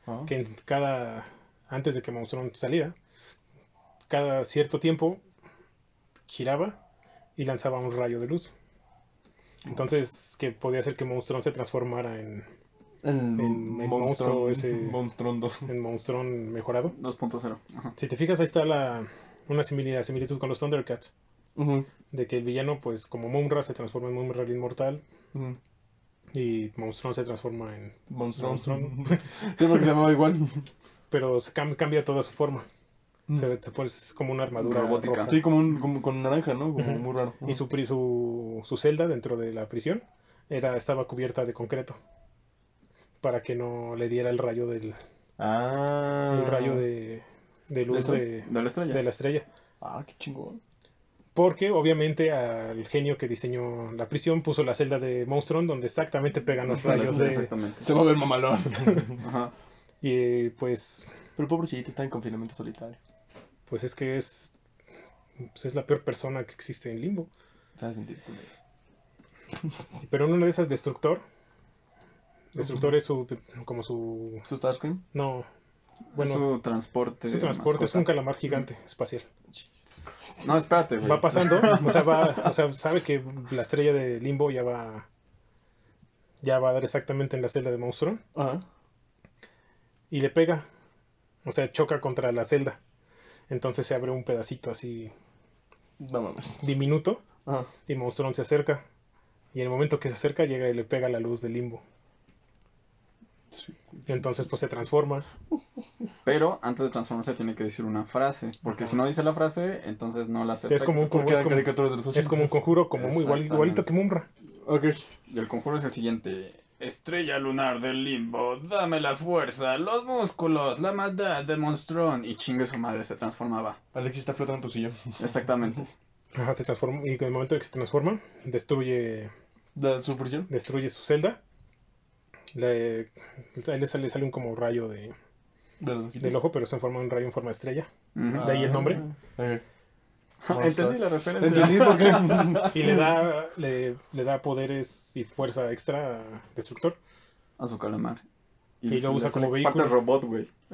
Ah. que en cada, antes de que Monstrón saliera, cada cierto tiempo giraba y lanzaba un rayo de luz. Entonces, que podía hacer que Monstrón se transformara en, El, el monstruo ese- Monstrón 2. en Monstrón mejorado. 2.0. Ajá. Si te fijas, ahí está la, una similitud, similitud con los Thundercats. De que el villano, pues como Mumra, se transforma en Mumra el inmortal y Monstrón se transforma en... Monstrón. Monstrón. sí, porque se llamaba igual. Pero se cam- cambia toda su forma. Mm. Se, ve- se pone es como una armadura Robótica. roja. Sí, como, un, como con naranja, ¿no? Como muy raro. Y su, su, su celda dentro de la prisión era, estaba cubierta de concreto. Para que no le diera el rayo del Ah. el rayo de, de luz de, De la estrella. de la estrella. Ah, qué chingón. Porque obviamente al genio que diseñó la prisión puso la celda de Monstrón donde exactamente pegan los rayos de... Exactamente. Se va a ver mamalón. Ajá. Y pues, Pero pobrecito, está en confinamiento solitario. Pues es que es, pues es la peor persona que existe en Limbo. Pero en una de esas, Destructor. Destructor es su, como su... ¿Su Starscream? No, bueno, su transporte. su transporte es un calamar gigante espacial. No, espérate, güey. Va pasando, o sea, va, o sea, sabe que la estrella de Limbo ya va, ya va a dar exactamente en la celda de Monstruo Ajá. y le pega, o sea, choca contra la celda. Entonces se abre un pedacito así No mames. diminuto Ajá. y Monstrón se acerca. Y en el momento que se acerca llega y le pega la luz del limbo. Entonces pues se transforma. Pero antes de transformarse tiene que decir una frase. Porque Ajá. si no dice la frase, entonces no la hace. Es como un, Porque es como, caricatura de los es como un 80s. conjuro, como muy igual, igualito que Mumra. Ok. Y el conjuro es el siguiente. Estrella lunar del limbo, dame la fuerza, los músculos, la maldad de monstrón. Y chingue su madre, se transformaba. Alexis está flotando en tu sillón. Exactamente. Ajá, se transforma. Y en el momento en que se transforma, destruye, ¿Da su prisión? destruye su celda. Le, a él le sale, sale un como rayo de, De del ojo, pero se forma un rayo en forma de estrella. De ahí el nombre. Ah, ok. Entendí la referencia. Entendí por qué. Y le da, le, le da poderes y fuerza extra a Destructor. A su calamar. Y lo se usa como vehículo. Parte robot, güey.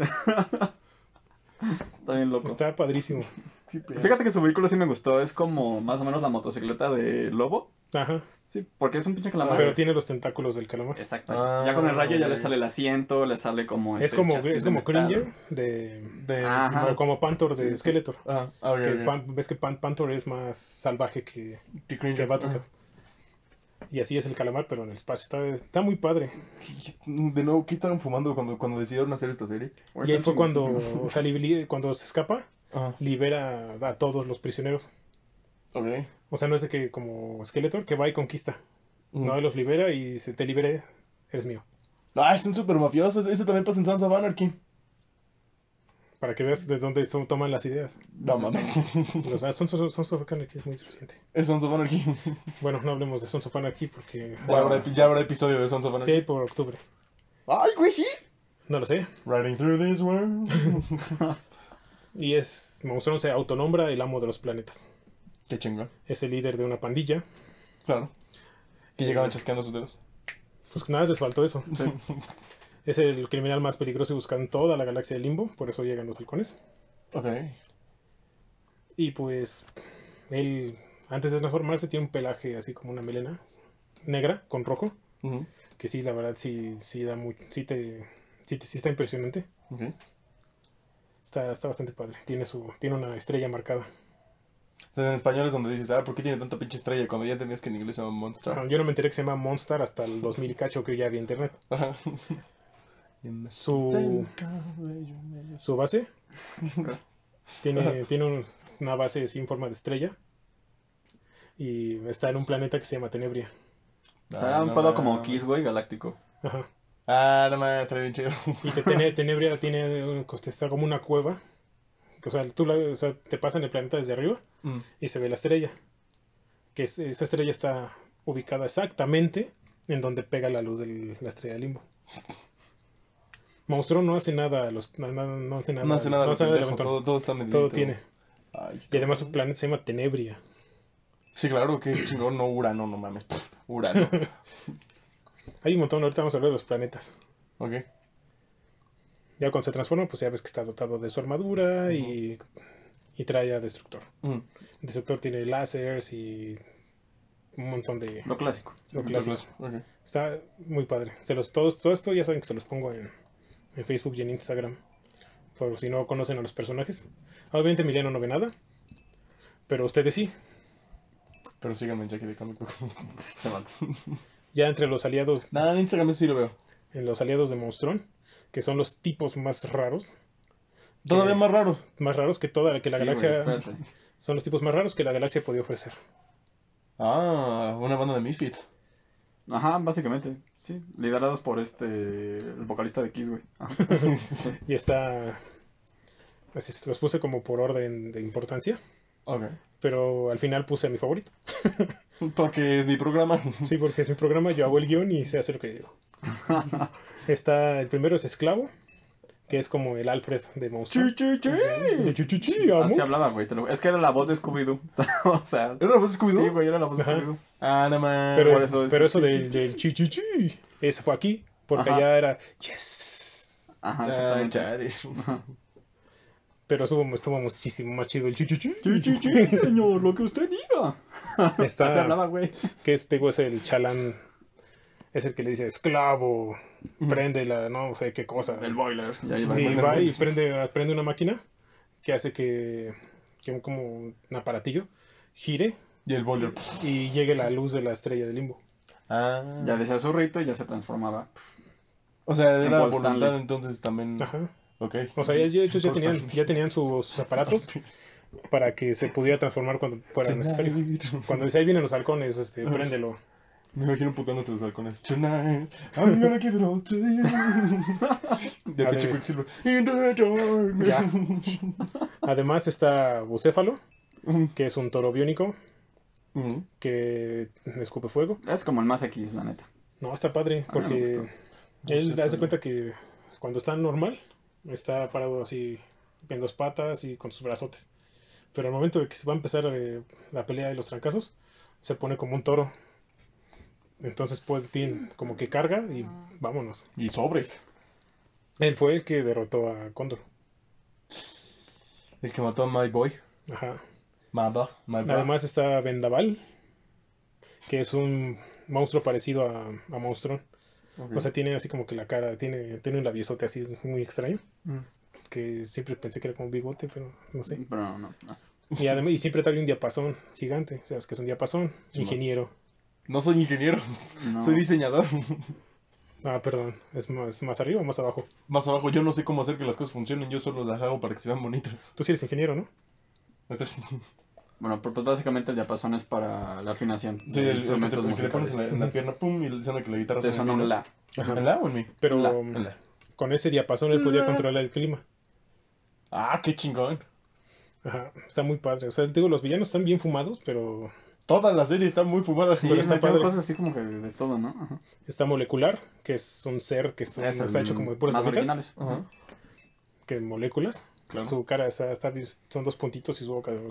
Está bien loco. Está padrísimo. Fíjate que su vehículo sí me gustó. Es como más o menos la motocicleta de Lobo. Ajá. Sí, porque es un pinche calamar. Pero tiene los tentáculos del calamar. Exacto. Ah, ya con el rayo ya le sale el asiento, le sale como... Es este como, chasis es de como metal. Cringer de... De... Ajá. como Panther de Sí, sí. Skeletor. Ah, ah, Que. Pan- ves que Pan- Panther es más salvaje que, Que. Y así es el calamar, pero en el espacio. Está, está muy padre. De nuevo, ¿qué estaban fumando cuando, cuando decidieron hacer esta serie? Y ahí fue cuando, o sea, li- cuando se escapa, Ajá. libera a todos los prisioneros. Ok. O sea, no es de que como Skeletor que va y conquista. No, él los libera y se te libere, eres mío. Ah, es un super mafioso. Eso también pasa en Sons of Anarchy. Para que veas de dónde son- toman las ideas. No mames. O sea, Sons of, Sons of Anarchy es muy reciente. es Sons of Anarchy. Bueno, no hablemos de Sons of Anarchy porque... Ya habrá, ya habrá episodio de Sons of Sí, Anarchy. por octubre. Ay, güey, sí. No lo sé. Riding through this world. Y es... Monstrón se autonombra el amo de los planetas. Qué chingón. Es el líder de una pandilla. Claro. Que Eh, llegaban chasqueando sus dedos. Pues nada, les faltó eso. Sí. Es el criminal más peligroso y buscado en toda la galaxia del limbo. Por eso llegan los halcones. Ok. Y pues... Él, antes de transformarse, tiene un pelaje así como una melena negra con rojo. Que sí, la verdad, sí, sí da muy... Sí, te, sí, te- sí está impresionante. Está, está bastante padre. Tiene, su, tiene una estrella marcada. Entonces, en español es donde dices, ah, ¿por qué tiene tanta pinche estrella? Cuando ya entendías que en inglés se llama Monster. Ah, Yo no me enteré que se llama Monster hasta el 2000 y cacho que ya había internet. Ajá. Su, su base tiene, tiene un- una base sin forma de estrella. Y está en un planeta que se llama Tenebria. O sea, un pedo como Kiss, güey, galáctico. Ajá. Ah, no está bien chido. Y Tenebria tiene está como una cueva. O sea, tú la- o sea, te pasan el planeta desde arriba Mm. y se ve la estrella. Que es- esa estrella está ubicada exactamente en donde pega la luz de la estrella de limbo. Monstruo no hace nada, los, no, no- hace nada, No hace nada, no hace nada de todo, todo está medido. Todo tiene. Ay, Y además su planeta se llama Tenebria. Sí, claro, que chingón, no Urano, no mames. Pff, Urano. Hay un montón, ahorita vamos a hablar de los planetas. ok. Ya cuando se transforma, pues ya ves que está dotado de su armadura y, y trae a Destructor. Mm. Destructor tiene láseres y un montón de Lo clásico. lo clásico. Está muy padre. Se los, todos, todo esto ya saben que se los pongo en, en Facebook y en Instagram. Por si no conocen a los personajes. Obviamente Emiliano no ve nada. Pero ustedes sí. Pero síganme en Jackie de Comic. Este. Ya entre los aliados, Nada, en Instagram eso sí lo veo. en los aliados de Monstrón, que son los tipos más raros. Todavía más raro. Más raros que toda que la Sí, galaxia. son los tipos más raros que la galaxia podía ofrecer. Ah, una banda de Misfits. Ajá, básicamente. Sí, liderados por este. El vocalista de Kiss, güey. Y está. Así los puse como por orden de importancia. Ok. Pero al final puse a mi favorito. Porque es mi programa. Sí, porque es mi programa, yo hago el guion y sé hacer lo que digo. Está, el primero es Esclavo, que es como el Alfred de Monstruo. Chi, chi, chi. El chi, chi, chi, amo. Así hablaba, güey. lo- Es que era la voz de Scooby-Doo. o sea. ¿Era la voz de Scooby-Doo? Sí, güey, era la voz de. Scooby-Doo. Ah, nada más. Pero, por eso es pero el eso chi, del, del chi chi chi, ese fue aquí, porque Ajá. ya era yes. Ajá, Ah, exactamente. Pero estuvo, estuvo muchísimo más chido el chi chi chi. Chi, chi, chi, señor, lo que usted diga. Está- Así hablaba, güey. Que este güey es el chalán, es el que le dice esclavo, prende la, no sé qué cosa. El boiler. Y ahí va. Y el va boiler. y prende, prende una máquina que hace que, que un- como un aparatillo gire Y el boiler. y llegue la luz de la estrella del limbo. Ah. Ya decía su rito y ya se transformaba. O sea, era Paul voluntad Stanley. entonces también. Ajá. Ok. O sea, ya, ya- ellos ya tenían, ya tenían sus, sus aparatos para que se pudiera transformar cuando fuera necesario. Cuando dice ahí vienen los halcones, este, préndelo. Me imagino putándose los halcones. Tonight, I'm gonna give it all to you. De pinche ver. Quicksilver. In the darkness. Además está Bucéfalo, que es un toro biónico que escupe fuego. Es como el más X, la neta. No, está padre, A mí me porque gustó. él Bucéfalo. hace cuenta que cuando está normal, está parado así en dos patas y con sus brazotes. Pero al momento de que se va a empezar eh, la pelea y los trancazos, se pone como un toro. Entonces pues tiene como que carga y vámonos. Y sobres. Él fue el que derrotó a Cóndor. El que mató a My Boy. Ajá. Maba. My Boy. Además está Vendaval, que es un monstruo parecido a, a Monstrón. O sea, tiene así como que la cara, tiene, tiene un labiosote así muy extraño, Mm. que siempre pensé que era como un bigote, pero no sé. Pero no, no. Y, además, y siempre trae un diapasón gigante, sabes que es un diapasón, Sí, ingeniero. No soy ingeniero, no. soy diseñador. Ah, perdón, es más, más arriba o más abajo. Más abajo, yo no sé cómo hacer que las cosas funcionen, yo solo las hago para que se vean bonitas. Tú sí eres ingeniero, ¿no? Bueno, pero pues básicamente el diapasón es para la afinación Sí, de el, el que te, instrumentos el que le pones en la, en la pierna, pum, y suena que la guitarra Te suena un la. Ajá. ¿En la o en mi? Pero La- En la. con ese diapasón él podía controlar el clima. Ah, qué chingón. Ajá, está muy padre. O sea, te digo, los villanos están bien fumados, pero Toda la serie está muy fumada. Sí, pero está padre. cosas así como que de todo, ¿no? Ajá. está molecular, que es un ser que está, Es está el hecho como de puras más originales. Ajá. que moléculas. Claro. Su cara está, está- son dos puntitos y su boca.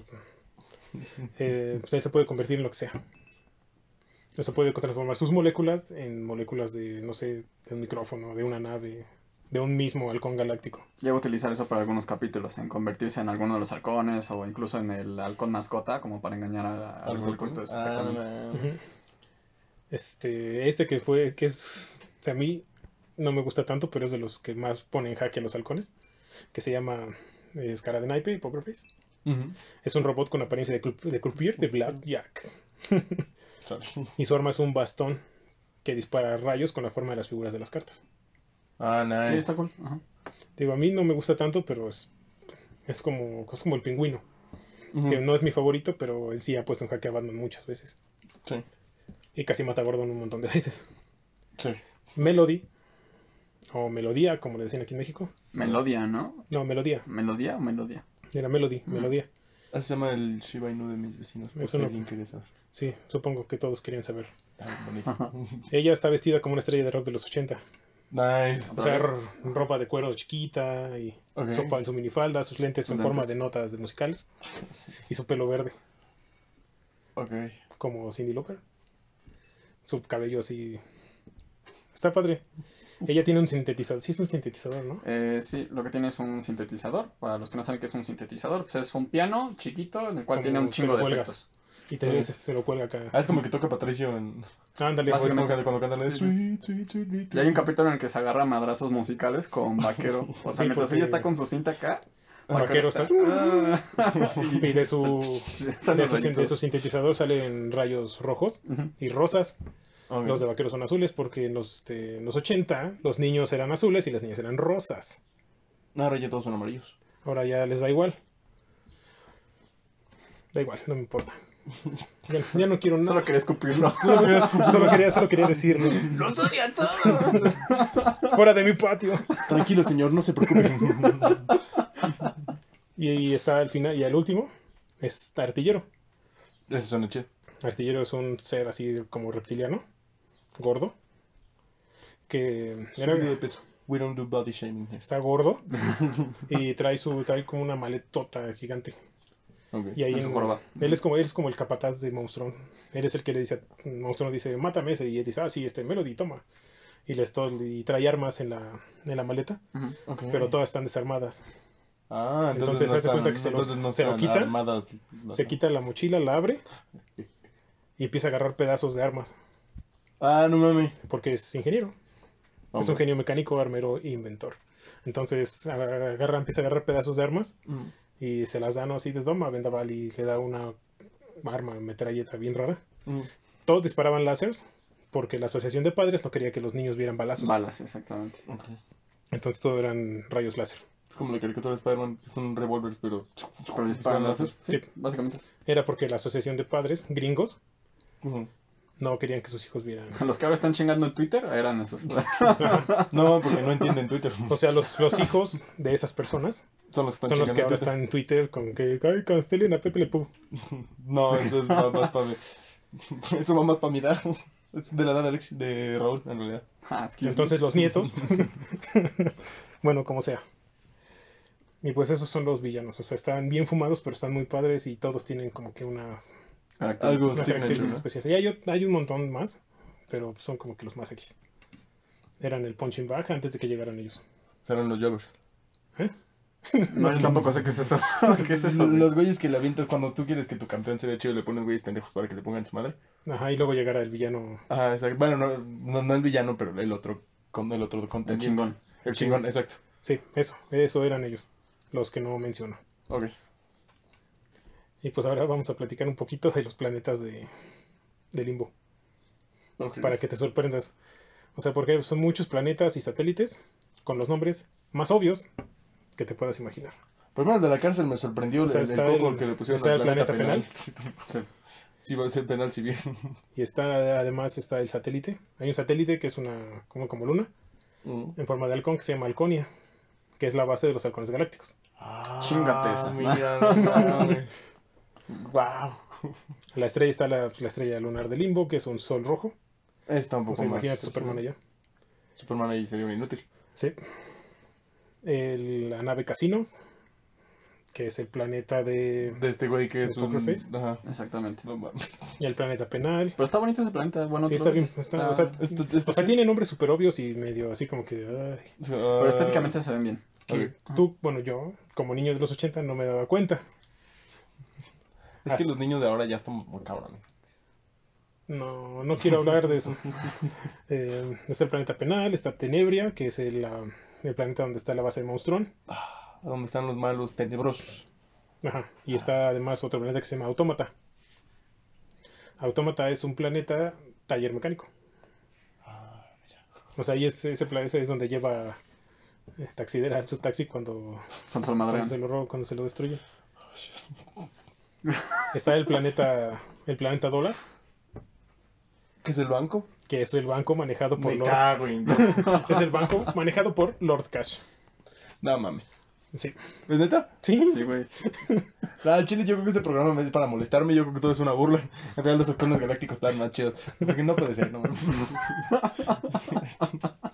Eh, pues él se puede convertir en lo que sea. O sea, puede transformar sus moléculas en moléculas de, no sé, de un micrófono, de una nave, de un mismo halcón galáctico. Llega a utilizar eso para algunos capítulos, en convertirse en alguno de los halcones o incluso en el halcón mascota, como para engañar a, a ¿A los halcones? Ah. Este, este que fue, que es, o sea, a mí no me gusta tanto, pero es de los que más ponen en jaque a los halcones, que se llama eh, Escara de Naipe y Poker Face. Ujú. Es un robot con apariencia de, de croupier de Black Jack. Y su arma es un bastón que dispara rayos con la forma de las figuras de las cartas. Ah, Sí, nice. está cool. Ajá. Digo, a mí no me gusta tanto, pero es, es, como, es como el pingüino, que no es mi favorito, pero él sí ha puesto en jaque a Batman muchas veces. Sí, Y casi mata a Gordon un montón de veces. sí. Melody, o Melodía, como le decían aquí en México. Melodia, ¿no? No, Melodía. ¿Melodía o melodía? Era Melody. Melodía. Así se llama el Shiba Inu de mis vecinos. Por Eso no-. Sí, supongo que todos querían saber. Ah, bonito. Ella está vestida como una estrella de rock de los 80. Nice. O sea, ropa de cuero chiquita y Ok. su, su minifalda, sus lentes Sus en forma de notas de musicales y su pelo verde, Ok. como Cindy Lauper. Su cabello así. Está padre. Ella tiene un sintetizador. Sí, es un sintetizador, ¿no? Eh, sí, lo que tiene es un sintetizador. Para los que no saben qué es un sintetizador, pues es un piano chiquito en el cual Como tiene un chingo de cuelgas. efectos. Y te Sí. se, se lo cuelga acá. Ah, es como el que toca Patricio en. Ándale, Básicamente. cuando, cantan sí. Sweet, sweet, sweet, sweet. Y hay un capítulo en el que se agarra madrazos musicales con vaquero. O sea, Sí, mientras porque- ella está con su cinta acá, Vaquero está-. Y de su, de su, de su sintetizador salen rayos rojos y rosas. Los de vaqueros son azules porque en los, este, en los 80 los niños eran azules y las niñas eran rosas. Ahora ya todos son amarillos. Ahora ya les da igual. Da igual, no me importa. Ya, ya no quiero nada. Solo quería escupirlo. Solo quería, solo quería, solo quería decirlo. ¡Los odio a todos! Fuera de mi patio. Tranquilo, señor, no se preocupe. Y, está al final, y al último, es Artillero. Ese suena chido. Artillero es un ser así como reptiliano, gordo, que era- Subida de peso. We don't do body shaming here. está gordo y trae su trae como una maletota gigante. Y ahí En él es como él es como el capataz de Monstrón. Él es el que le dice, Monstrón dice, "Mátame ese" y él dice, "Ah, sí, este Melody, toma." Y les y trae armas en la en la maleta, pero todas están desarmadas. Ah, entonces, Entonces, no haz de cuenta que se lo- entonces no se lo quita, armadas. Se quita la mochila, la abre y empieza a agarrar pedazos de armas, Ah, no mames. porque es ingeniero. Es un genio mecánico, armero e inventor. Entonces agarra, empieza a agarrar pedazos de armas Mm. Y se las da no así de toma, vendaval y le da una arma metralleta bien rara. Mm. Todos disparaban láseres porque la asociación de padres no quería que los niños vieran balazos. Balas, exactamente. Ok. Entonces todo eran rayos láser. Es como la caricatura de Spider-Man, que son revólveres, pero. Pero disparan láser. Sí, Sí. básicamente. Era porque la asociación de padres gringos no querían que sus hijos vieran. Los que ahora están chingando en Twitter eran esos. No, porque no entienden Twitter. O sea, los, los hijos de esas personas Son los que están son los que chingando están en Twitter con que ay, cancelen a Pepe Le Pew. ahorita. No, eso es va- más para mi. Eso va más para mi edad. Es de la edad de, Alex, de Raúl, en realidad. Ah, me. Entonces los nietos, bueno, como sea. Y pues esos son los villanos. O sea, están bien fumados, pero están muy padres y todos tienen como que una. Algo una característica ¿no? especial. Y hay, hay un montón más, pero son como que los más X. Eran el punching bag antes de que llegaran ellos. Serán los joggers. ¿Eh? No, yo tampoco sé qué es eso. ¿Qué es eso? güey? Los güeyes que le avientas cuando tú quieres que tu campeón sea chido, le pones güeyes pendejos para que le pongan su madre. Ajá, y luego llegará el villano. Ah, exacto. Bueno, no, no, no el villano, pero el otro, con el otro El contendiente. chingón. El chingón, exacto. Sí, eso, eso eran ellos, los que no menciono. Ok. Y pues ahora vamos a platicar un poquito de los planetas de, de Limbo, Ok. para que te sorprendas. O sea, porque son muchos planetas y satélites con los nombres más obvios que te puedas imaginar. Primero el de la cárcel me sorprendió O sea, el, el coco el- que le pusieron está al el planeta Sí. Sí, va a ser penal si bien. Y está, además está el satélite. Hay un satélite que es una, como, como luna, Mm. en forma de halcón, que se llama Halconia, que es la base de los halcones galácticos. Esa. Ah, Mira, no mames. Wow. La estrella está la, la estrella lunar de Limbo, que es un sol rojo. Está un O poco sea, más. imagínate Superman allá. Superman ahí sería un inútil. Sí. El- la nave Casino, que es el planeta de... De este güey que ¿De es un. Poker Face? Ajá. Exactamente. Y el planeta Penal. Pero está bonito ese planeta. Bueno, Sí, está bien. está- o sea, Este- este o sea, sí. tiene nombres súper obvios y medio así como que... ay, Pero estéticamente se ven bien. que tú, bueno, yo, como niño de los 80, no me daba cuenta. Es que los niños de ahora ya están muy cabrones. No, no quiero hablar de eso. Eh, está el planeta Penal, está Tenebria, que es el, ah, el planeta donde está la base de Monstrón. Ah, ¿Dónde están los malos tenebrosos? Ajá. Y está además otro planeta que se llama Autómata. Autómata es un planeta taller mecánico. Ah, O sea, ahí es, ese planeta es donde lleva eh, Taxidera su taxi cuando, Madrean. cuando se lo roba, cuando se lo destruye. Está el planeta el planeta Dólar, ¿Qué es el banco? Que es el banco manejado por Me Lord, cago en... es el banco manejado por Lord Cash. No mames. Sí. ¿Es neta? Sí. Sí, güey. Ah, Chile, yo creo que este programa es para molestarme. Yo creo que todo es una burla. En realidad, los halcones galácticos están más chidos. Porque no puede ser, no mames.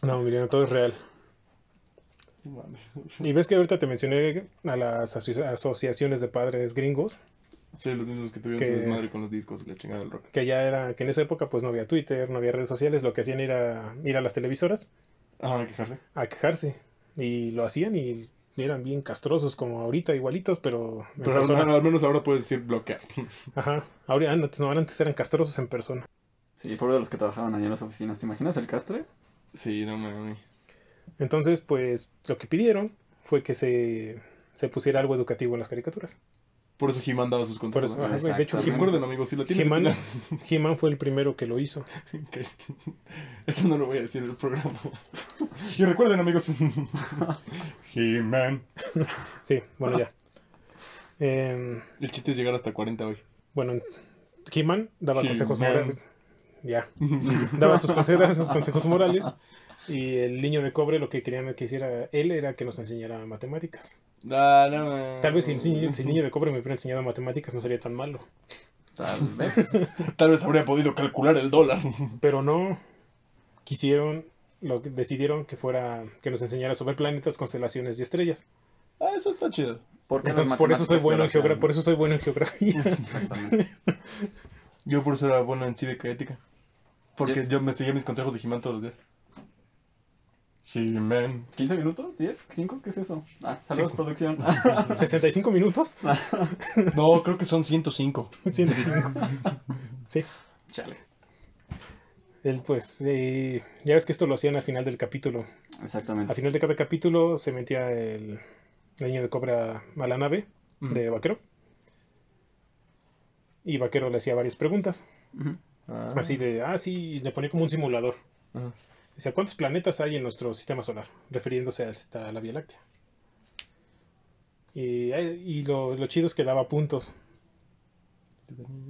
No, Emiliano, todo es real. No. Y ves que ahorita te mencioné a las aso- asociaciones de padres gringos, Sí, los mismos que tuvieron Que- su desmadre con los discos y la chingada del rock. que ya era, que en esa época pues no había Twitter, no había redes sociales, lo que hacían era ir a las televisoras Ajá, quejarse. a quejarse. Y lo hacían y eran bien castrosos como ahorita, igualitos, pero Pero persona. al, al menos ahora puedes decir bloquear. Ajá. Ahora, antes, no, antes eran castrosos en persona. Sí, pobre de los que trabajaban ahí en las oficinas. ¿Te imaginas el castre? Sí, no mames. Entonces, pues lo que pidieron fue que se, se pusiera algo educativo en las caricaturas. Por eso He-Man daba sus Por consejos. ajá, de hecho. Recuerden, amigos, si lo tienen. He-Man fue el primero que lo hizo. Eso no lo voy a decir en el programa. Y recuerden, amigos. He-Man. Sí, bueno, ya. Em, El chiste es llegar hasta 40 hoy. bueno, He-Man daba consejos morales. Ya. Daba sus, consejos, daba sus consejos morales. Y el niño de cobre lo que querían que hiciera él era que nos enseñara matemáticas. Ah, no. Tal vez si el, niño- si el niño de cobre me hubiera enseñado matemáticas no sería tan malo. Tal vez. Tal vez habría podido calcular el dólar. Pero no quisieron, lo que decidieron que fuera, que nos enseñara sobre planetas, constelaciones y estrellas. Ah, eso está chido. Porque Entonces por eso soy bueno en geografía, por eso soy bueno en geografía. Exactamente. Yo por eso era bueno en cívica y ética. Porque Yes. yo me seguía mis consejos de He-Man todos los días. He-Man. ¿15 minutos? ¿10? ¿5? ¿Qué es eso? Ah, saludos, Cinco. producción. 65 minutos. No, creo que son 105. 105. Sí. Chale. Él, pues, eh, ya ves que esto lo hacían al final del capítulo. Exactamente. Al final de cada capítulo se metía el, el niño de cobra a la nave de Vaquero. Y Vaquero le hacía varias preguntas. Ah. Así de, ah, sí, y le ponía como un simulador. Ajá. Decía, ¿cuántos planetas hay en nuestro sistema solar? Refiriéndose a, a la Vía Láctea. Y, eh, y lo, lo chido es que daba puntos.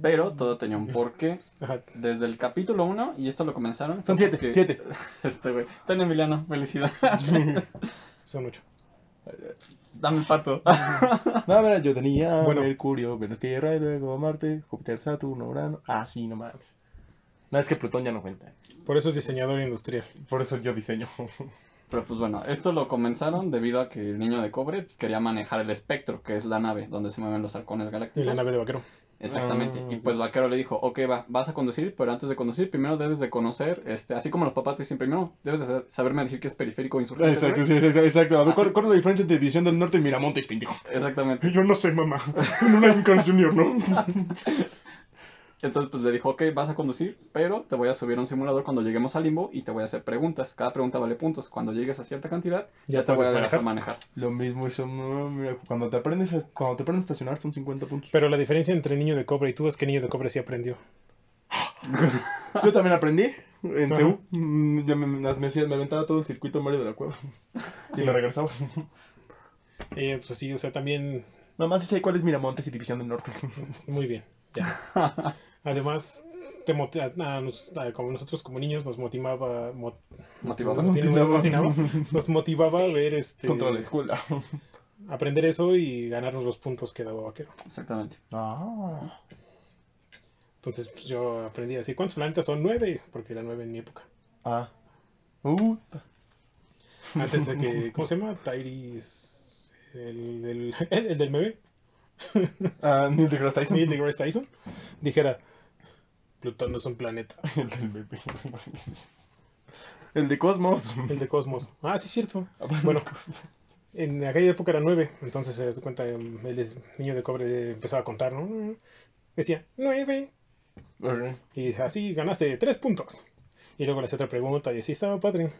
Pero todo tenía un porqué. Ajá. Desde el capítulo 1, y esto lo comenzaron. Son fue 7, porque- 7. Este güey. Ten Emiliano, felicidad. Son ocho. Dame el pato. No, mira, yo tenía Bueno. Mercurio, Venus, Tierra y luego Marte, Júpiter, Saturno, Urano. Ah, sí, no mames. No, es que Plutón ya no cuenta. Por eso es diseñador industrial. Por eso yo diseño. Pero pues bueno, esto lo comenzaron debido a que el niño de cobre pues, quería manejar el espectro, que es la nave donde se mueven los halcones Y galácticos. la nave de vaquero. Exactamente. Ah, y pues Vaquero le dijo, ok, va, vas a conducir, pero antes de conducir, primero debes de conocer, este, así como los papás te dicen, primero debes de saberme decir qué es periférico insurgente. Exacto, güey". sí, exacto, exacto. A ver, ¿cuál, cuál es la diferencia entre División del Norte y Miramontes, pendejo? Exactamente. Yo no sé, mamá. No la Lincoln Junior, ¿no? Entonces pues le dijo, ok, vas a conducir, pero te voy a subir a un simulador cuando lleguemos al limbo y te voy a hacer preguntas. Cada pregunta vale puntos. Cuando llegues a cierta cantidad, ya, Ya te voy a puedes dejar manejar. Lo mismo mira, cuando te aprendes a, cuando te aprendes a estacionar son 50 puntos. Pero la diferencia entre niño de cobre y tú es que niño de cobre sí aprendió. Yo también aprendí en Ajá. CEU. Mm, Ya me, me, me hacía- me aventaba todo el circuito Mario de la cueva. Y Sí. me regresaba. Eh, pues así, o sea, también Mamá, sí sé cuál es Miramontes y División del Norte. muy bien. Ya. Además, te a- a nos- a- como nosotros como niños nos motivaba, mo- Motivaba. motivaba, motivaba, nos motivaba a ver este Contra la escuela. aprender eso y ganarnos los puntos que daba vaquero. Exactamente. Ah. Entonces pues, yo aprendí así, ¿cuántos planetas son? Nueve, porque era nueve en mi época. Ah. Uh. Antes de que, ¿cómo se llama? Tyrese, el, del- el, el del meme, Ah, Neil deGrasse Tyson. Neil deGrasse Tyson, dijera, Plutón no es un planeta, El de Cosmos. el de Cosmos. Ah, sí, es cierto. Bueno, en aquella época era nueve, entonces se das cuenta, em, el des- niño de cobre empezaba a contar, ¿no? Decía, nueve, Ok. y así ganaste tres puntos. Y luego le hacía otra pregunta y así estaba padre.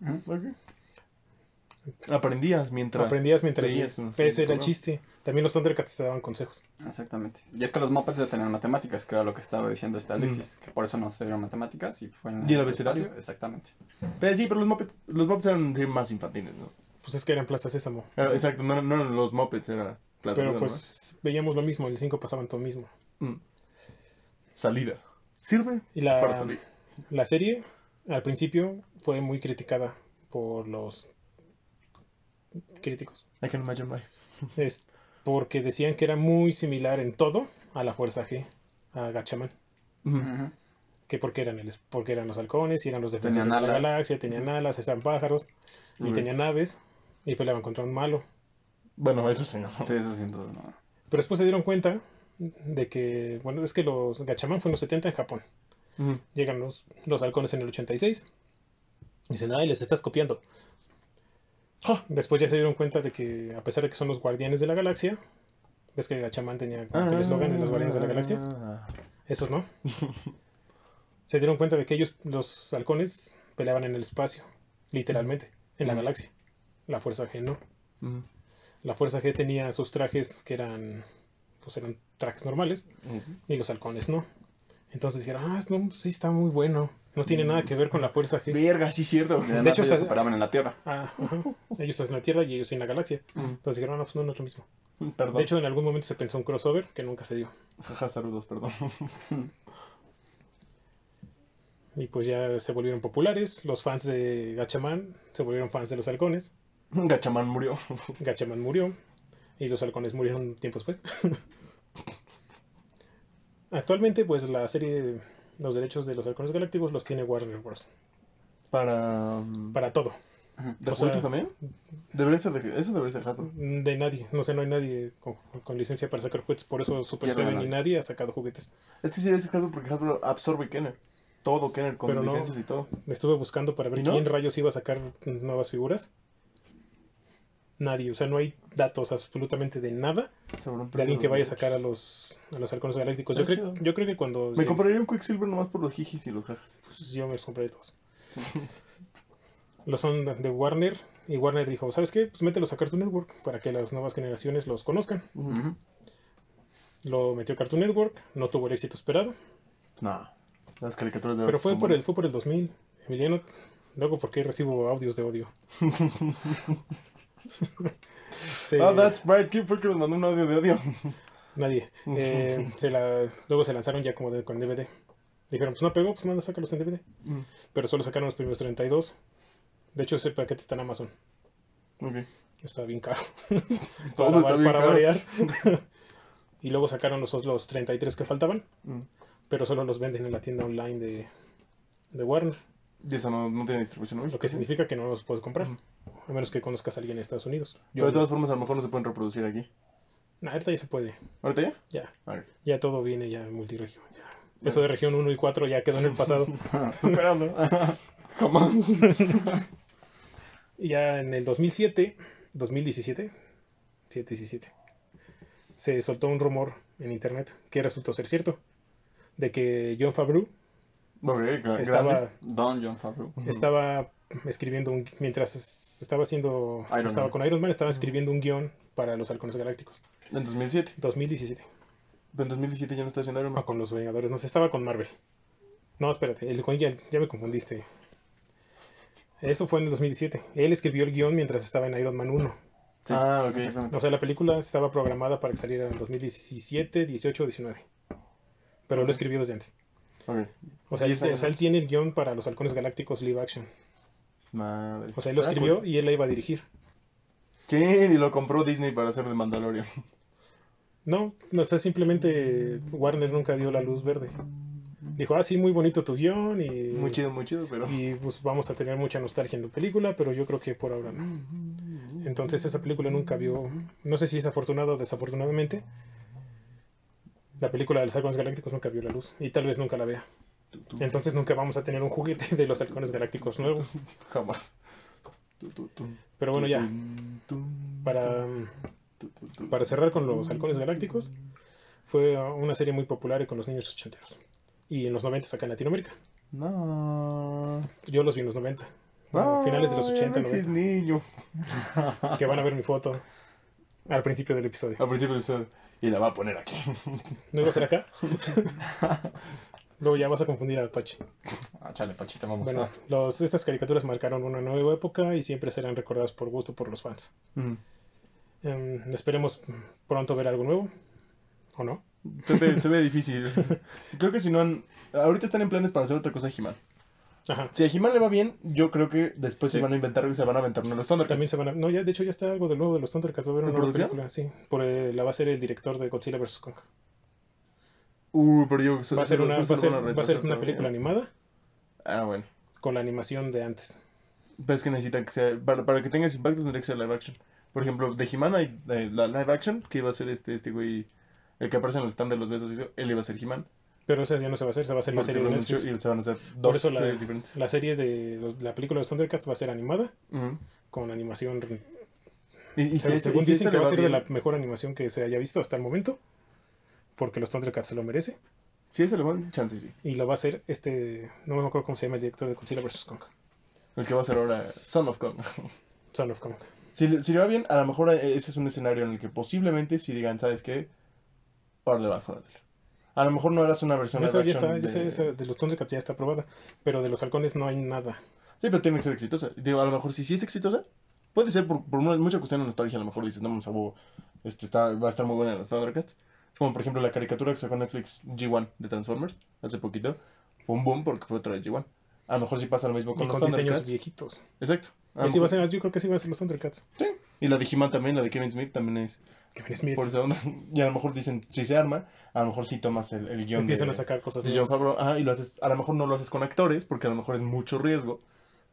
Ujú. Aprendías mientras. Aprendías mientras leías Ese era el chiste. También los Thundercats te daban consejos. Exactamente. Y es que los mopeds ya tenían matemáticas, que era lo que estaba diciendo este Alexis, que por eso no se dieron matemáticas y fue en Y el abecedario. Exactamente. Pero sí, pero los mopeds, los mopeds eran más infantiles, ¿no? Pues es que eran Plaza Sésamo. Era- exacto, no, no eran los mopeds, era Plaza Pero Sésamo, pues veíamos lo mismo, el 5 pasaban todo mismo. Mm. Salida. Sirve Y la, para salir. la serie al principio fue muy criticada por los críticos. I can imagine why. Es porque decían que era muy similar en todo a la Fuerza G, a Gatchaman. Ujú. Ujú. Que porque eran, el, porque eran los halcones y eran los defensores de la galaxia, tenían alas, estaban pájaros y Ok. tenían naves y peleaban contra un malo. Bueno, eso sí, ¿no? Sí, eso sí, entonces no. Pero después se dieron cuenta de que, bueno, es que los Gatchaman fue en los 70 en Japón. Llegan los, los halcones en el 86. Dicen, ay, les estás copiando. Después ya se dieron cuenta de que, a pesar de que son los guardianes de la galaxia, ves que Gatchaman tenía como que el eslogan de los guardianes de la galaxia. Ah. Esos no. se dieron cuenta de que ellos, los halcones, peleaban en el espacio, literalmente, en la Mm. galaxia. La Fuerza G no. Ujú. La Fuerza G tenía sus trajes que eran, pues eran trajes normales, y los halcones no. Entonces dijeron, ah, no, sí está muy bueno. No tiene nada que ver con la Fuerza G. Verga, sí, cierto. Además hecho, ellos hasta- se paraban en la Tierra. Ah, ajá. Ellos en la Tierra y ellos en la galaxia. Ujú. Entonces dijeron, no, pues no, no es lo mismo. Perdón. De hecho, en algún momento se pensó un crossover que nunca se dio. Jaja, saludos, perdón. Y pues ya se volvieron populares. Los fans de Gatchaman se volvieron fans de los halcones. Gachamán murió. Gatchaman murió. Y los halcones murieron tiempo después. Actualmente, pues la serie, los derechos de los halcones galácticos los tiene Warner Bros. Para. Para todo. ¿De o sea- también? Debería ser de. Eso debería ser Hasbro. De nadie. No sé, no hay nadie con, con licencia para sacar juguetes. Por eso Super Quiero Seven ganar. ni nadie ha sacado juguetes. Es que sí debe ser Hasbro porque Hasbro absorbe Kenner. Todo Kenner con Pero no. licencias y todo. Estuve buscando para ver ¿Y no? quién rayos iba a sacar nuevas figuras. Nadie, o sea, no hay datos absolutamente de nada de alguien que vaya a sacar a los, a los halcones galácticos. Yo, creo, yo creo que cuando Me compraría un Quicksilver nomás por los jijis y los jajas. pues, yo me los compré todos. Los son de Warner y Warner dijo, ¿sabes qué? Pues mételos a Cartoon Network para que las nuevas generaciones los conozcan. Lo metió a Cartoon Network, no tuvo el éxito esperado, No. Las caricaturas de pero fue por el, fue por el 2000. Emiliano, luego, ¿por qué recibo audios de odio? Se- Oh, that's right. ¿Quién fue que nos mandó un audio de odio? Nadie. Eh, se la, luego se lanzaron ya como de- con DVD. Dijeron, pues no pegó, pues manda, sácalos en DVD. Mm, Pero solo sacaron los primeros 32. De hecho, ese paquete está en Amazon. ok. Está bien caro. Para está bien para caro. variar. y luego sacaron los, los 33 que faltaban. Mm. Pero solo los venden en la tienda online de, de Warner. Y eso no, no tiene distribución hoy. Lo que significa que no los puedes comprar. A menos que conozcas a alguien en Estados Unidos. Pero de todas formas, a lo mejor no se pueden reproducir aquí. Nah, ahorita ya se puede. ¿Ahorita ya? Ya. Ya todo viene ya multiregión. Ya. Eso de región 1 y 4 ya quedó en el pasado. Superando. Jamás. Y ya en el 2007, 2017, 7 y 17, se soltó un rumor en internet que resultó ser cierto. De que John Favreau Estaba. Don John Favreau. Estaba escribiendo un, mientras es- estaba haciendo Iron estaba Man. con Iron Man estaba escribiendo un guion para los Halcones Galácticos En 2007. 2017 En 2017 ya no está haciendo Iron Man. no con los Vengadores no se estaba con Marvel no espérate el con- ya, ya me confundiste eso fue en el 2017 él escribió el guion mientras estaba en Iron Man 1 Sí, Ah, ok. exactamente. o sea la película estaba programada para que saliera en 2017 18 19 pero él lo escribió desde antes O sea, él, o sea, él tiene el guion para los Halcones Galácticos live action Madre. o sea él lo escribió y él la iba a dirigir Sí, y lo compró Disney para hacer de Mandalorian. No, no, o sea, simplemente Warner nunca dio la luz verde. Dijo, ah, sí, muy bonito tu guion y, Muy chido, muy chido, pero. y pues vamos a tener mucha nostalgia en tu película, pero yo creo que por ahora no. Entonces esa película nunca vio, no sé si es afortunado o desafortunadamente, la película de los Halcones Galácticos nunca vio la luz y tal vez nunca la vea. Entonces nunca vamos a tener un juguete de los Halcones Galácticos nuevo. Jamás. Pero bueno, ya, tu, para, cerrar con los Halcones Galácticos, fue una serie muy popular con los niños ochenteros. Y en los 90 acá en Latinoamérica. No. Yo los vi en los 90. Bueno, finales de los Ay, 80, Alexis 90. niño. Que van a ver mi foto al principio del episodio. Al principio del episodio. Y la va a poner aquí. ¿No iba a ser acá? Luego ya vas a confundir a Apache. Ah, chale, Pachita, vamos Bueno, los, estas caricaturas marcaron una nueva época y siempre serán recordadas por gusto por los fans. Mm. Em, esperemos pronto ver algo nuevo. ¿O no? Se ve, se ve difícil. Creo que si no han. Ahorita están en planes para hacer otra cosa de. Ajá. Si a He-Man le va bien, yo creo que después Sí. se van a inventar y se van a aventar unos Thundercats. También se van a... No, ya, de hecho ya está algo de nuevo de los Thundercats. Va a haber una ¿En nueva película, sí. Por, eh, la va a ser el director de Godzilla vs. Kong. Uh, pero yo. Va a ser una, va ser, va a ser una película animada Ah, bueno. con la animación de antes. Pero es que necesitan que sea. Para, para que tengas impacto, tendría que ser live action. Por ejemplo, de He-Man hay eh, la live action, que iba a ser este, este güey. El que aparece en el stand de los besos, él iba a ser He-Man. Pero esa ya no se va a hacer, se va a hacer la serie de Netflix. Y se van a hacer Por dos eso la, series diferentes. la serie de la película de Thundercats va a ser animada con animación. Y, según y dicen que va a ser de la mejor animación que se haya visto hasta el momento, porque los Thundercats se lo merece. Si ese le van, chance, sí. Y lo va a hacer este, no me acuerdo cómo se llama el director de Godzilla vs. Kong, El que va a ser ahora Son of Kong. Son of Kong. Si, si le va bien, a lo mejor eh, ese es un escenario en el que posiblemente si digan, ¿sabes qué? Ahora le vas a. A lo mejor no eras una versión Esa live ya está, action de... esa de los Thundercats ya está aprobada, pero de los halcones no hay nada. Sí, pero tiene que ser exitosa. Digo, a lo mejor si sí es exitosa, puede ser por, por una- mucha cuestión de nostalgia. A lo mejor dices, no, vamos a este está, va a estar muy buena los Thundercats. Es como, por ejemplo, la caricatura que sacó Netflix G1 de Transformers hace poquito. Fue un boom porque fue otra de G1. A lo mejor sí pasa lo mismo con Y los con diseños Thundercats. viejitos. Exacto. Va a ser, yo creo que sí va a ser los Thundercats. Sí. Y la de He-Man también, la de Kevin Smith también es Kevin Smith. por onda. Y a lo mejor dicen, si se arma, a lo mejor sí tomas el, el guion Empiezan de, a sacar cosas de nuevas. Favreau. Ajá, y lo haces, a lo mejor no lo haces con actores, porque a lo mejor es mucho riesgo.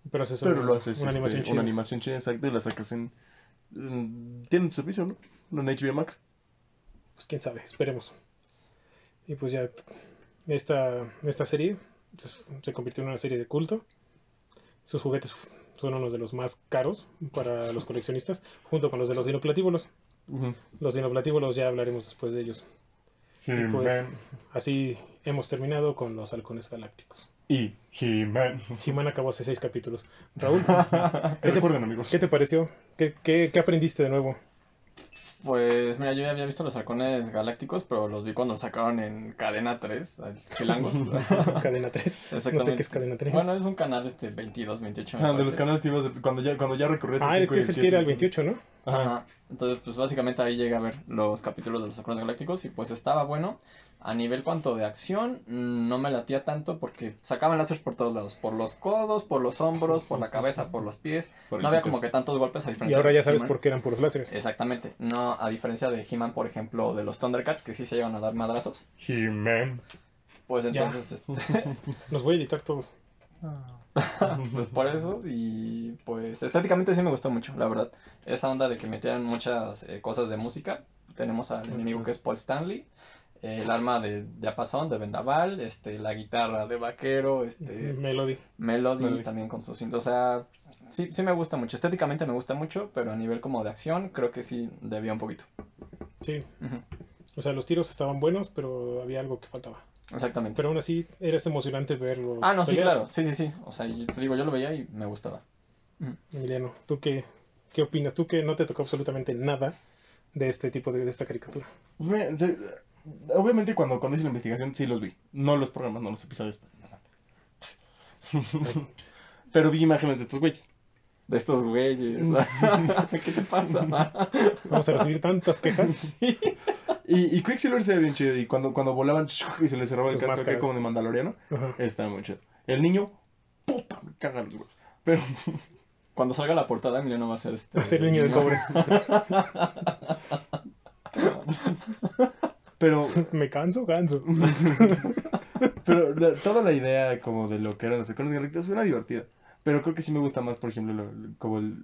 Pero haces Pero una, lo haces una este, animación chida. una animación chida, exacto, y la sacas en... en- Tienen tu servicio, ¿no? En HBO Max. Pues quién sabe, esperemos. Y pues ya esta, esta serie se, se convirtió en una serie de culto. Sus juguetes son unos de los más caros para los coleccionistas, junto con los de los dinoplatíbulos. Ujú. Los dinoplatíbulos ya hablaremos después de ellos. Y pues así hemos terminado con los halcones galácticos. Y He-Man. He-Man acabó hace seis capítulos. Raúl, ¿Qué te amigos? ¿qué te pareció? ¿Qué, qué, qué aprendiste de nuevo? Pues mira, yo ya había visto los halcones galácticos, pero los vi cuando los sacaron en Cadena 3, al Chilangos. Cadena 3. No sé Exactamente. qué es Cadena 3. Bueno, es un canal este 22, 28. me Ah, de los canales que ibas de- cuando ya, cuando ya recorrías ah, el cinco que y es el que era el 28, ¿no? Ajá. Ajá. Entonces, pues básicamente ahí llegué a ver los capítulos de los halcones galácticos y pues estaba bueno. A nivel cuanto de acción, no me latía tanto porque sacaban láseres por todos lados, por los codos, por los hombros, por la cabeza, por los pies. Por No había como que tantos golpes a Y diferencia ahora de ya sabes por qué eran puros láseres. Exactamente. No, a diferencia de He-Man, por ejemplo, o de los Thundercats, que sí se llevan a dar madrazos. He-Man. Pues Ya. entonces, este, Los voy a editar todos. pues por eso. Y pues estéticamente sí me gustó mucho, la verdad. Esa onda de que metieran muchas eh, cosas de música, tenemos al enemigo que es Paul Stanley, el arma de diapasón de Vendaval, este, la guitarra de vaquero, este, Melody. Melody, Melody. también con su cinta. O sea, sí, sí me gusta mucho. Estéticamente me gusta mucho, pero a nivel como de acción, creo que sí debía un poquito. Sí. O sea, los tiros estaban buenos, pero había algo que faltaba. Exactamente. Pero aún así, era emocionante verlo. Ah, no, sí, claro. Sí, sí, sí. O sea, yo te digo, yo lo veía y me gustaba. Emiliano, ¿tú qué, qué opinas? Tú que no te tocó absolutamente nada de este tipo de, de esta caricatura. Pues, obviamente cuando, cuando hice la investigación sí los vi. No los programas, no los episodios. Pero vi imágenes de estos güeyes. De estos güeyes. ¿Qué te pasa? Vamos a recibir tantas quejas. Y, y Quicksilver se ve bien chido. Y cuando, cuando volaban y se les cerraba el Sus casco acá como de Mandaloriano, Ajá. estaba muy chido. El niño, puta, me cagan los huevos. Pero, Cuando salga la portada, Emiliano va a ser este. Va a ser el niño de cobre. Pero, Me canso, canso. pero la- toda la idea como de lo que eran los iconos galácticos suena divertida. Pero creo que sí me gusta más, por ejemplo, lo- lo- como el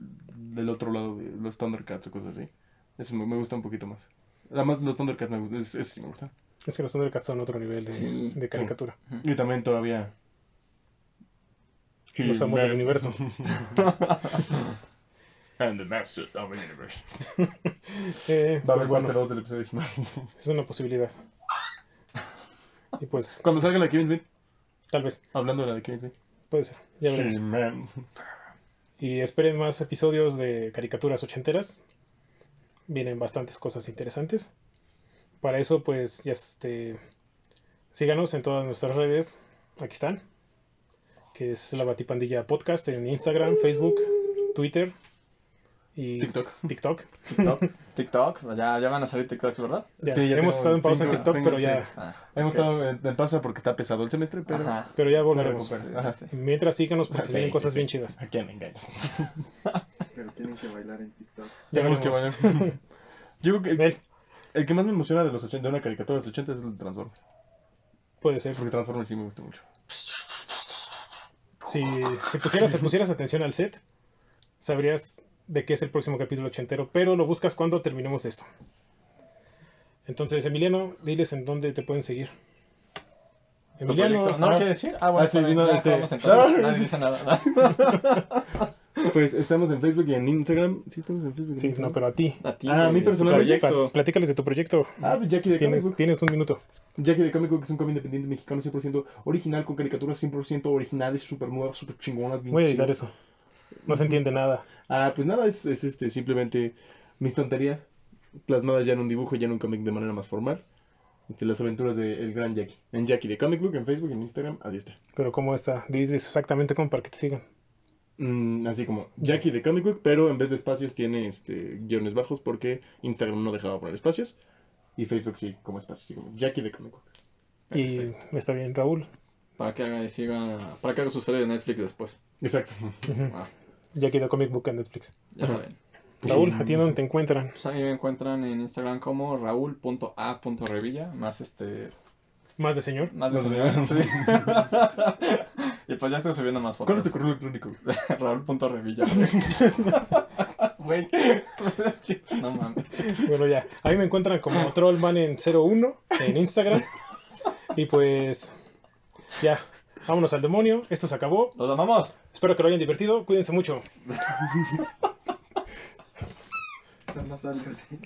del otro lado de los Thundercats o cosas así. Eso me, me gusta un poquito más. Además, los Thundercats me gustan, es- eso sí me gustan. Es que los Thundercats son otro nivel de, Sí, de caricatura. Y también todavía... Los amos del universo. And the Masters of the Universe. Eh, Va a haber bueno, parte 2 del episodio de He-Man. es una posibilidad. Y pues, Cuando salga la de Kevin Smith, tal vez, hablando de la de Kevin Smith. puede ser. Ya veremos. Y esperen más episodios de caricaturas ochenteras. Vienen bastantes cosas interesantes. Para eso, pues, ya este. Síganos en todas nuestras redes. Aquí están. Que es la Batipandilla Podcast en Instagram, Facebook, Twitter y TikTok. TikTok. TikTok. TikTok. Ya, ya van a salir TikToks, ¿verdad? Ya, Sí, ya hemos estado en pausa en TikTok, tengo- pero ya, sí. Ah, Hemos estado en, en pausa porque está pesado el semestre, pero Ajá. pero ya volveremos. Ajá. Sí. Mientras síganos porque se vienen cosas bien chidas. ¿A quién engaño? Pero tienen que bailar en TikTok. Ya Tenemos que valer. Yo creo que el que más me emociona de los 80, de una caricatura de los 80 es el de Transformers. puede ser. Porque Transformers sí me gusta mucho. Si, si pusieras, si pusieras atención al set, sabrías de qué es el próximo capítulo ochentero, pero lo buscas cuando terminemos esto. Entonces, Emiliano, diles en dónde te pueden seguir. ¿Tu Emiliano? ¿No lo quiere decir? Ah, bueno, Ah, no, este- entonces. Nadie dice nada. Pues estamos en Facebook y en Instagram. Sí, estamos en Facebook. y en sí, no, Instagram. pero a ti. A ti, Ah, a mí personalmente, Platícales de tu proyecto. Ah, pues Jackie de Comic Tienes, Book. tienes un minuto. Jackie de Comic Book es un cómic independiente mexicano 100% original, con caricaturas 100% originales, súper nuevas, súper chingonas. bien Voy a editar eso. No se entiende nada. Ah, pues nada, es, es este, simplemente mis tonterías plasmadas ya en un dibujo, ya en un cómic de manera más formal. Este, las aventuras del gran Jackie. En Jackie de Comic Book, en Facebook, en Instagram, así está. Pero ¿cómo está? Diles exactamente cómo para que te sigan. Mm, así como Jackie de Comic Book, pero en vez de espacios tiene este, guiones bajos porque Instagram no dejaba poner espacios. Y Facebook sí, como espacios, así como Jackie de Comic Book. Y está bien, Raúl. Para que haga, siga, para que haga su serie de Netflix después. Exacto. Ah, Ya quedó Comic Book en Netflix. ya saben. Raúl, ¿a ti dónde te encuentran? Pues a mí me encuentran en Instagram como raúl.a.revilla, más este, Más de señor. más de señor, sí. y pues ya estoy subiendo más ¿Cuál fotos. es tu correo electrónico? Raúl.revilla. Güey, es que no mames. Bueno, ya. A mí me encuentran como Trollman en 01 en Instagram. Y pues, ya. Vámonos al demonio. Esto se acabó. Los amamos. Espero que lo hayan divertido. Cuídense mucho. Eso no sale así.